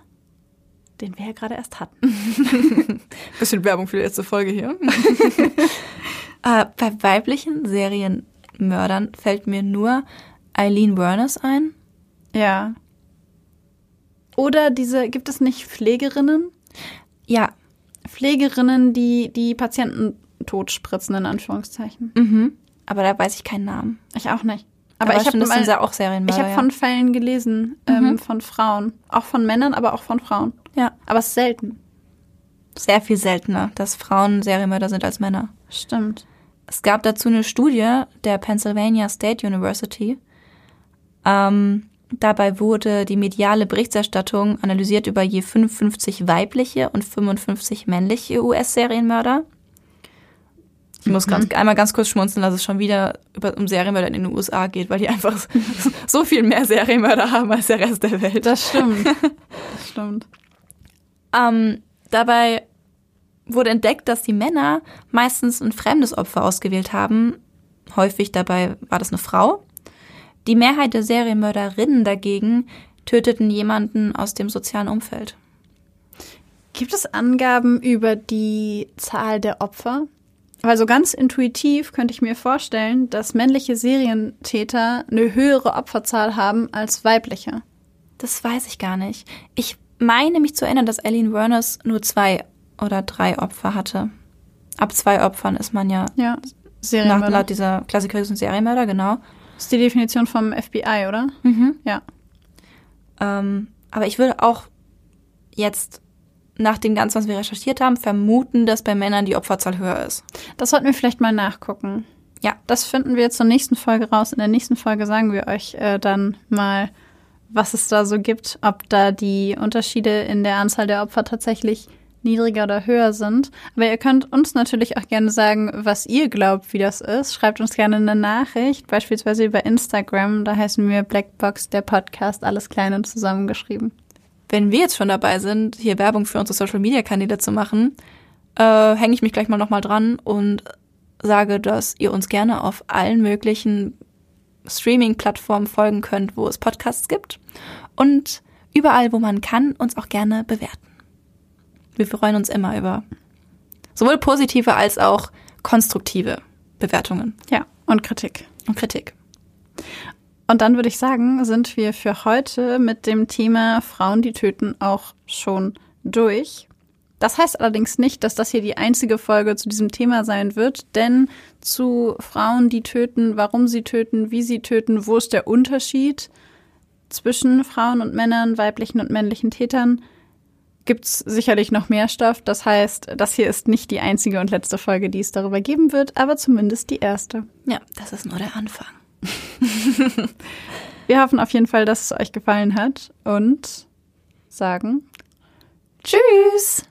den wir ja gerade erst hatten. bisschen Werbung für die letzte Folge hier. äh, bei weiblichen Serienmördern fällt mir nur Eileen Werners ein. Ja. Oder diese, gibt es nicht Pflegerinnen? Ja, Pflegerinnen, die die Patienten totspritzen, in Anführungszeichen. mhm. aber da weiß ich keinen Namen. Ich auch nicht. Aber, Aber, ich habe das sind ja auch Serienmörder. ich habe ja. von Fällen gelesen, ähm, von Frauen. Auch von Männern, aber auch von Frauen. ja, Aber es ist selten. sehr viel seltener, dass Frauen Serienmörder sind als Männer. Stimmt. Es gab dazu eine Studie der Pennsylvania State University. Ähm, dabei wurde die mediale Berichterstattung analysiert über je 55 weibliche und 55 männliche US-Serienmörder. muss ganz, einmal ganz kurz schmunzeln, dass es schon wieder über, um Serienmörder in den USA geht, weil die einfach so viel mehr Serienmörder haben als der Rest der Welt. Das stimmt. Das stimmt. Ähm, dabei wurde entdeckt, dass die Männer meistens ein fremdes Opfer ausgewählt haben. Häufig dabei war das eine Frau. Die Mehrheit der Serienmörderinnen dagegen töteten jemanden aus dem sozialen Umfeld. Gibt es Angaben über die Zahl der Opfer? Weil so ganz intuitiv könnte ich mir vorstellen, dass männliche Serientäter eine höhere Opferzahl haben als weibliche. Das weiß ich gar nicht. Ich meine mich zu erinnern, dass Eileen Werners nur zwei oder drei Opfer hatte. Ab zwei Opfern ist man ja, Ja, nach, Serienmörder. laut dieser klassikerischen Serienmörder, genau. Das ist die Definition vom FBI, oder? Mhm. Ja. Ähm, aber ich würde auch jetzt nach dem Ganzen, was wir recherchiert haben, vermuten, dass bei Männern die Opferzahl höher ist. Das sollten wir vielleicht mal nachgucken. Ja. Das finden wir zur nächsten Folge raus. In der nächsten Folge sagen wir euch äh, dann mal, was es da so gibt, ob da die Unterschiede in der Anzahl der Opfer tatsächlich niedriger oder höher sind. Aber ihr könnt uns natürlich auch gerne sagen, was ihr glaubt, wie das ist. Schreibt uns gerne eine Nachricht, beispielsweise über Instagram. Da heißen wir Blackbox, der Podcast, alles klein und zusammengeschrieben. Wenn wir jetzt schon dabei sind, hier Werbung für unsere Social Media Kanäle zu machen, äh, hänge ich mich gleich mal nochmal dran und sage, dass ihr uns gerne auf allen möglichen Streaming-Plattformen folgen könnt, wo es Podcasts gibt. Und überall, wo man kann, uns auch gerne bewerten. Wir freuen uns immer über sowohl positive als auch konstruktive Bewertungen Ja, und Kritik. und Kritik. Und dann würde ich sagen, sind wir für heute mit dem Thema Frauen, die töten, auch schon durch. Das heißt allerdings nicht, dass das hier die einzige Folge zu diesem Thema sein wird, denn zu Frauen, die töten, warum sie töten, wie sie töten, wo ist der Unterschied zwischen Frauen und Männern, weiblichen und männlichen Tätern, gibt's sicherlich noch mehr Stoff. Das heißt, das hier ist nicht die einzige und letzte Folge, die es darüber geben wird, aber zumindest die erste. Ja, das ist nur der Anfang. Wir hoffen auf jeden Fall, dass es euch gefallen hat und sagen Tschüss!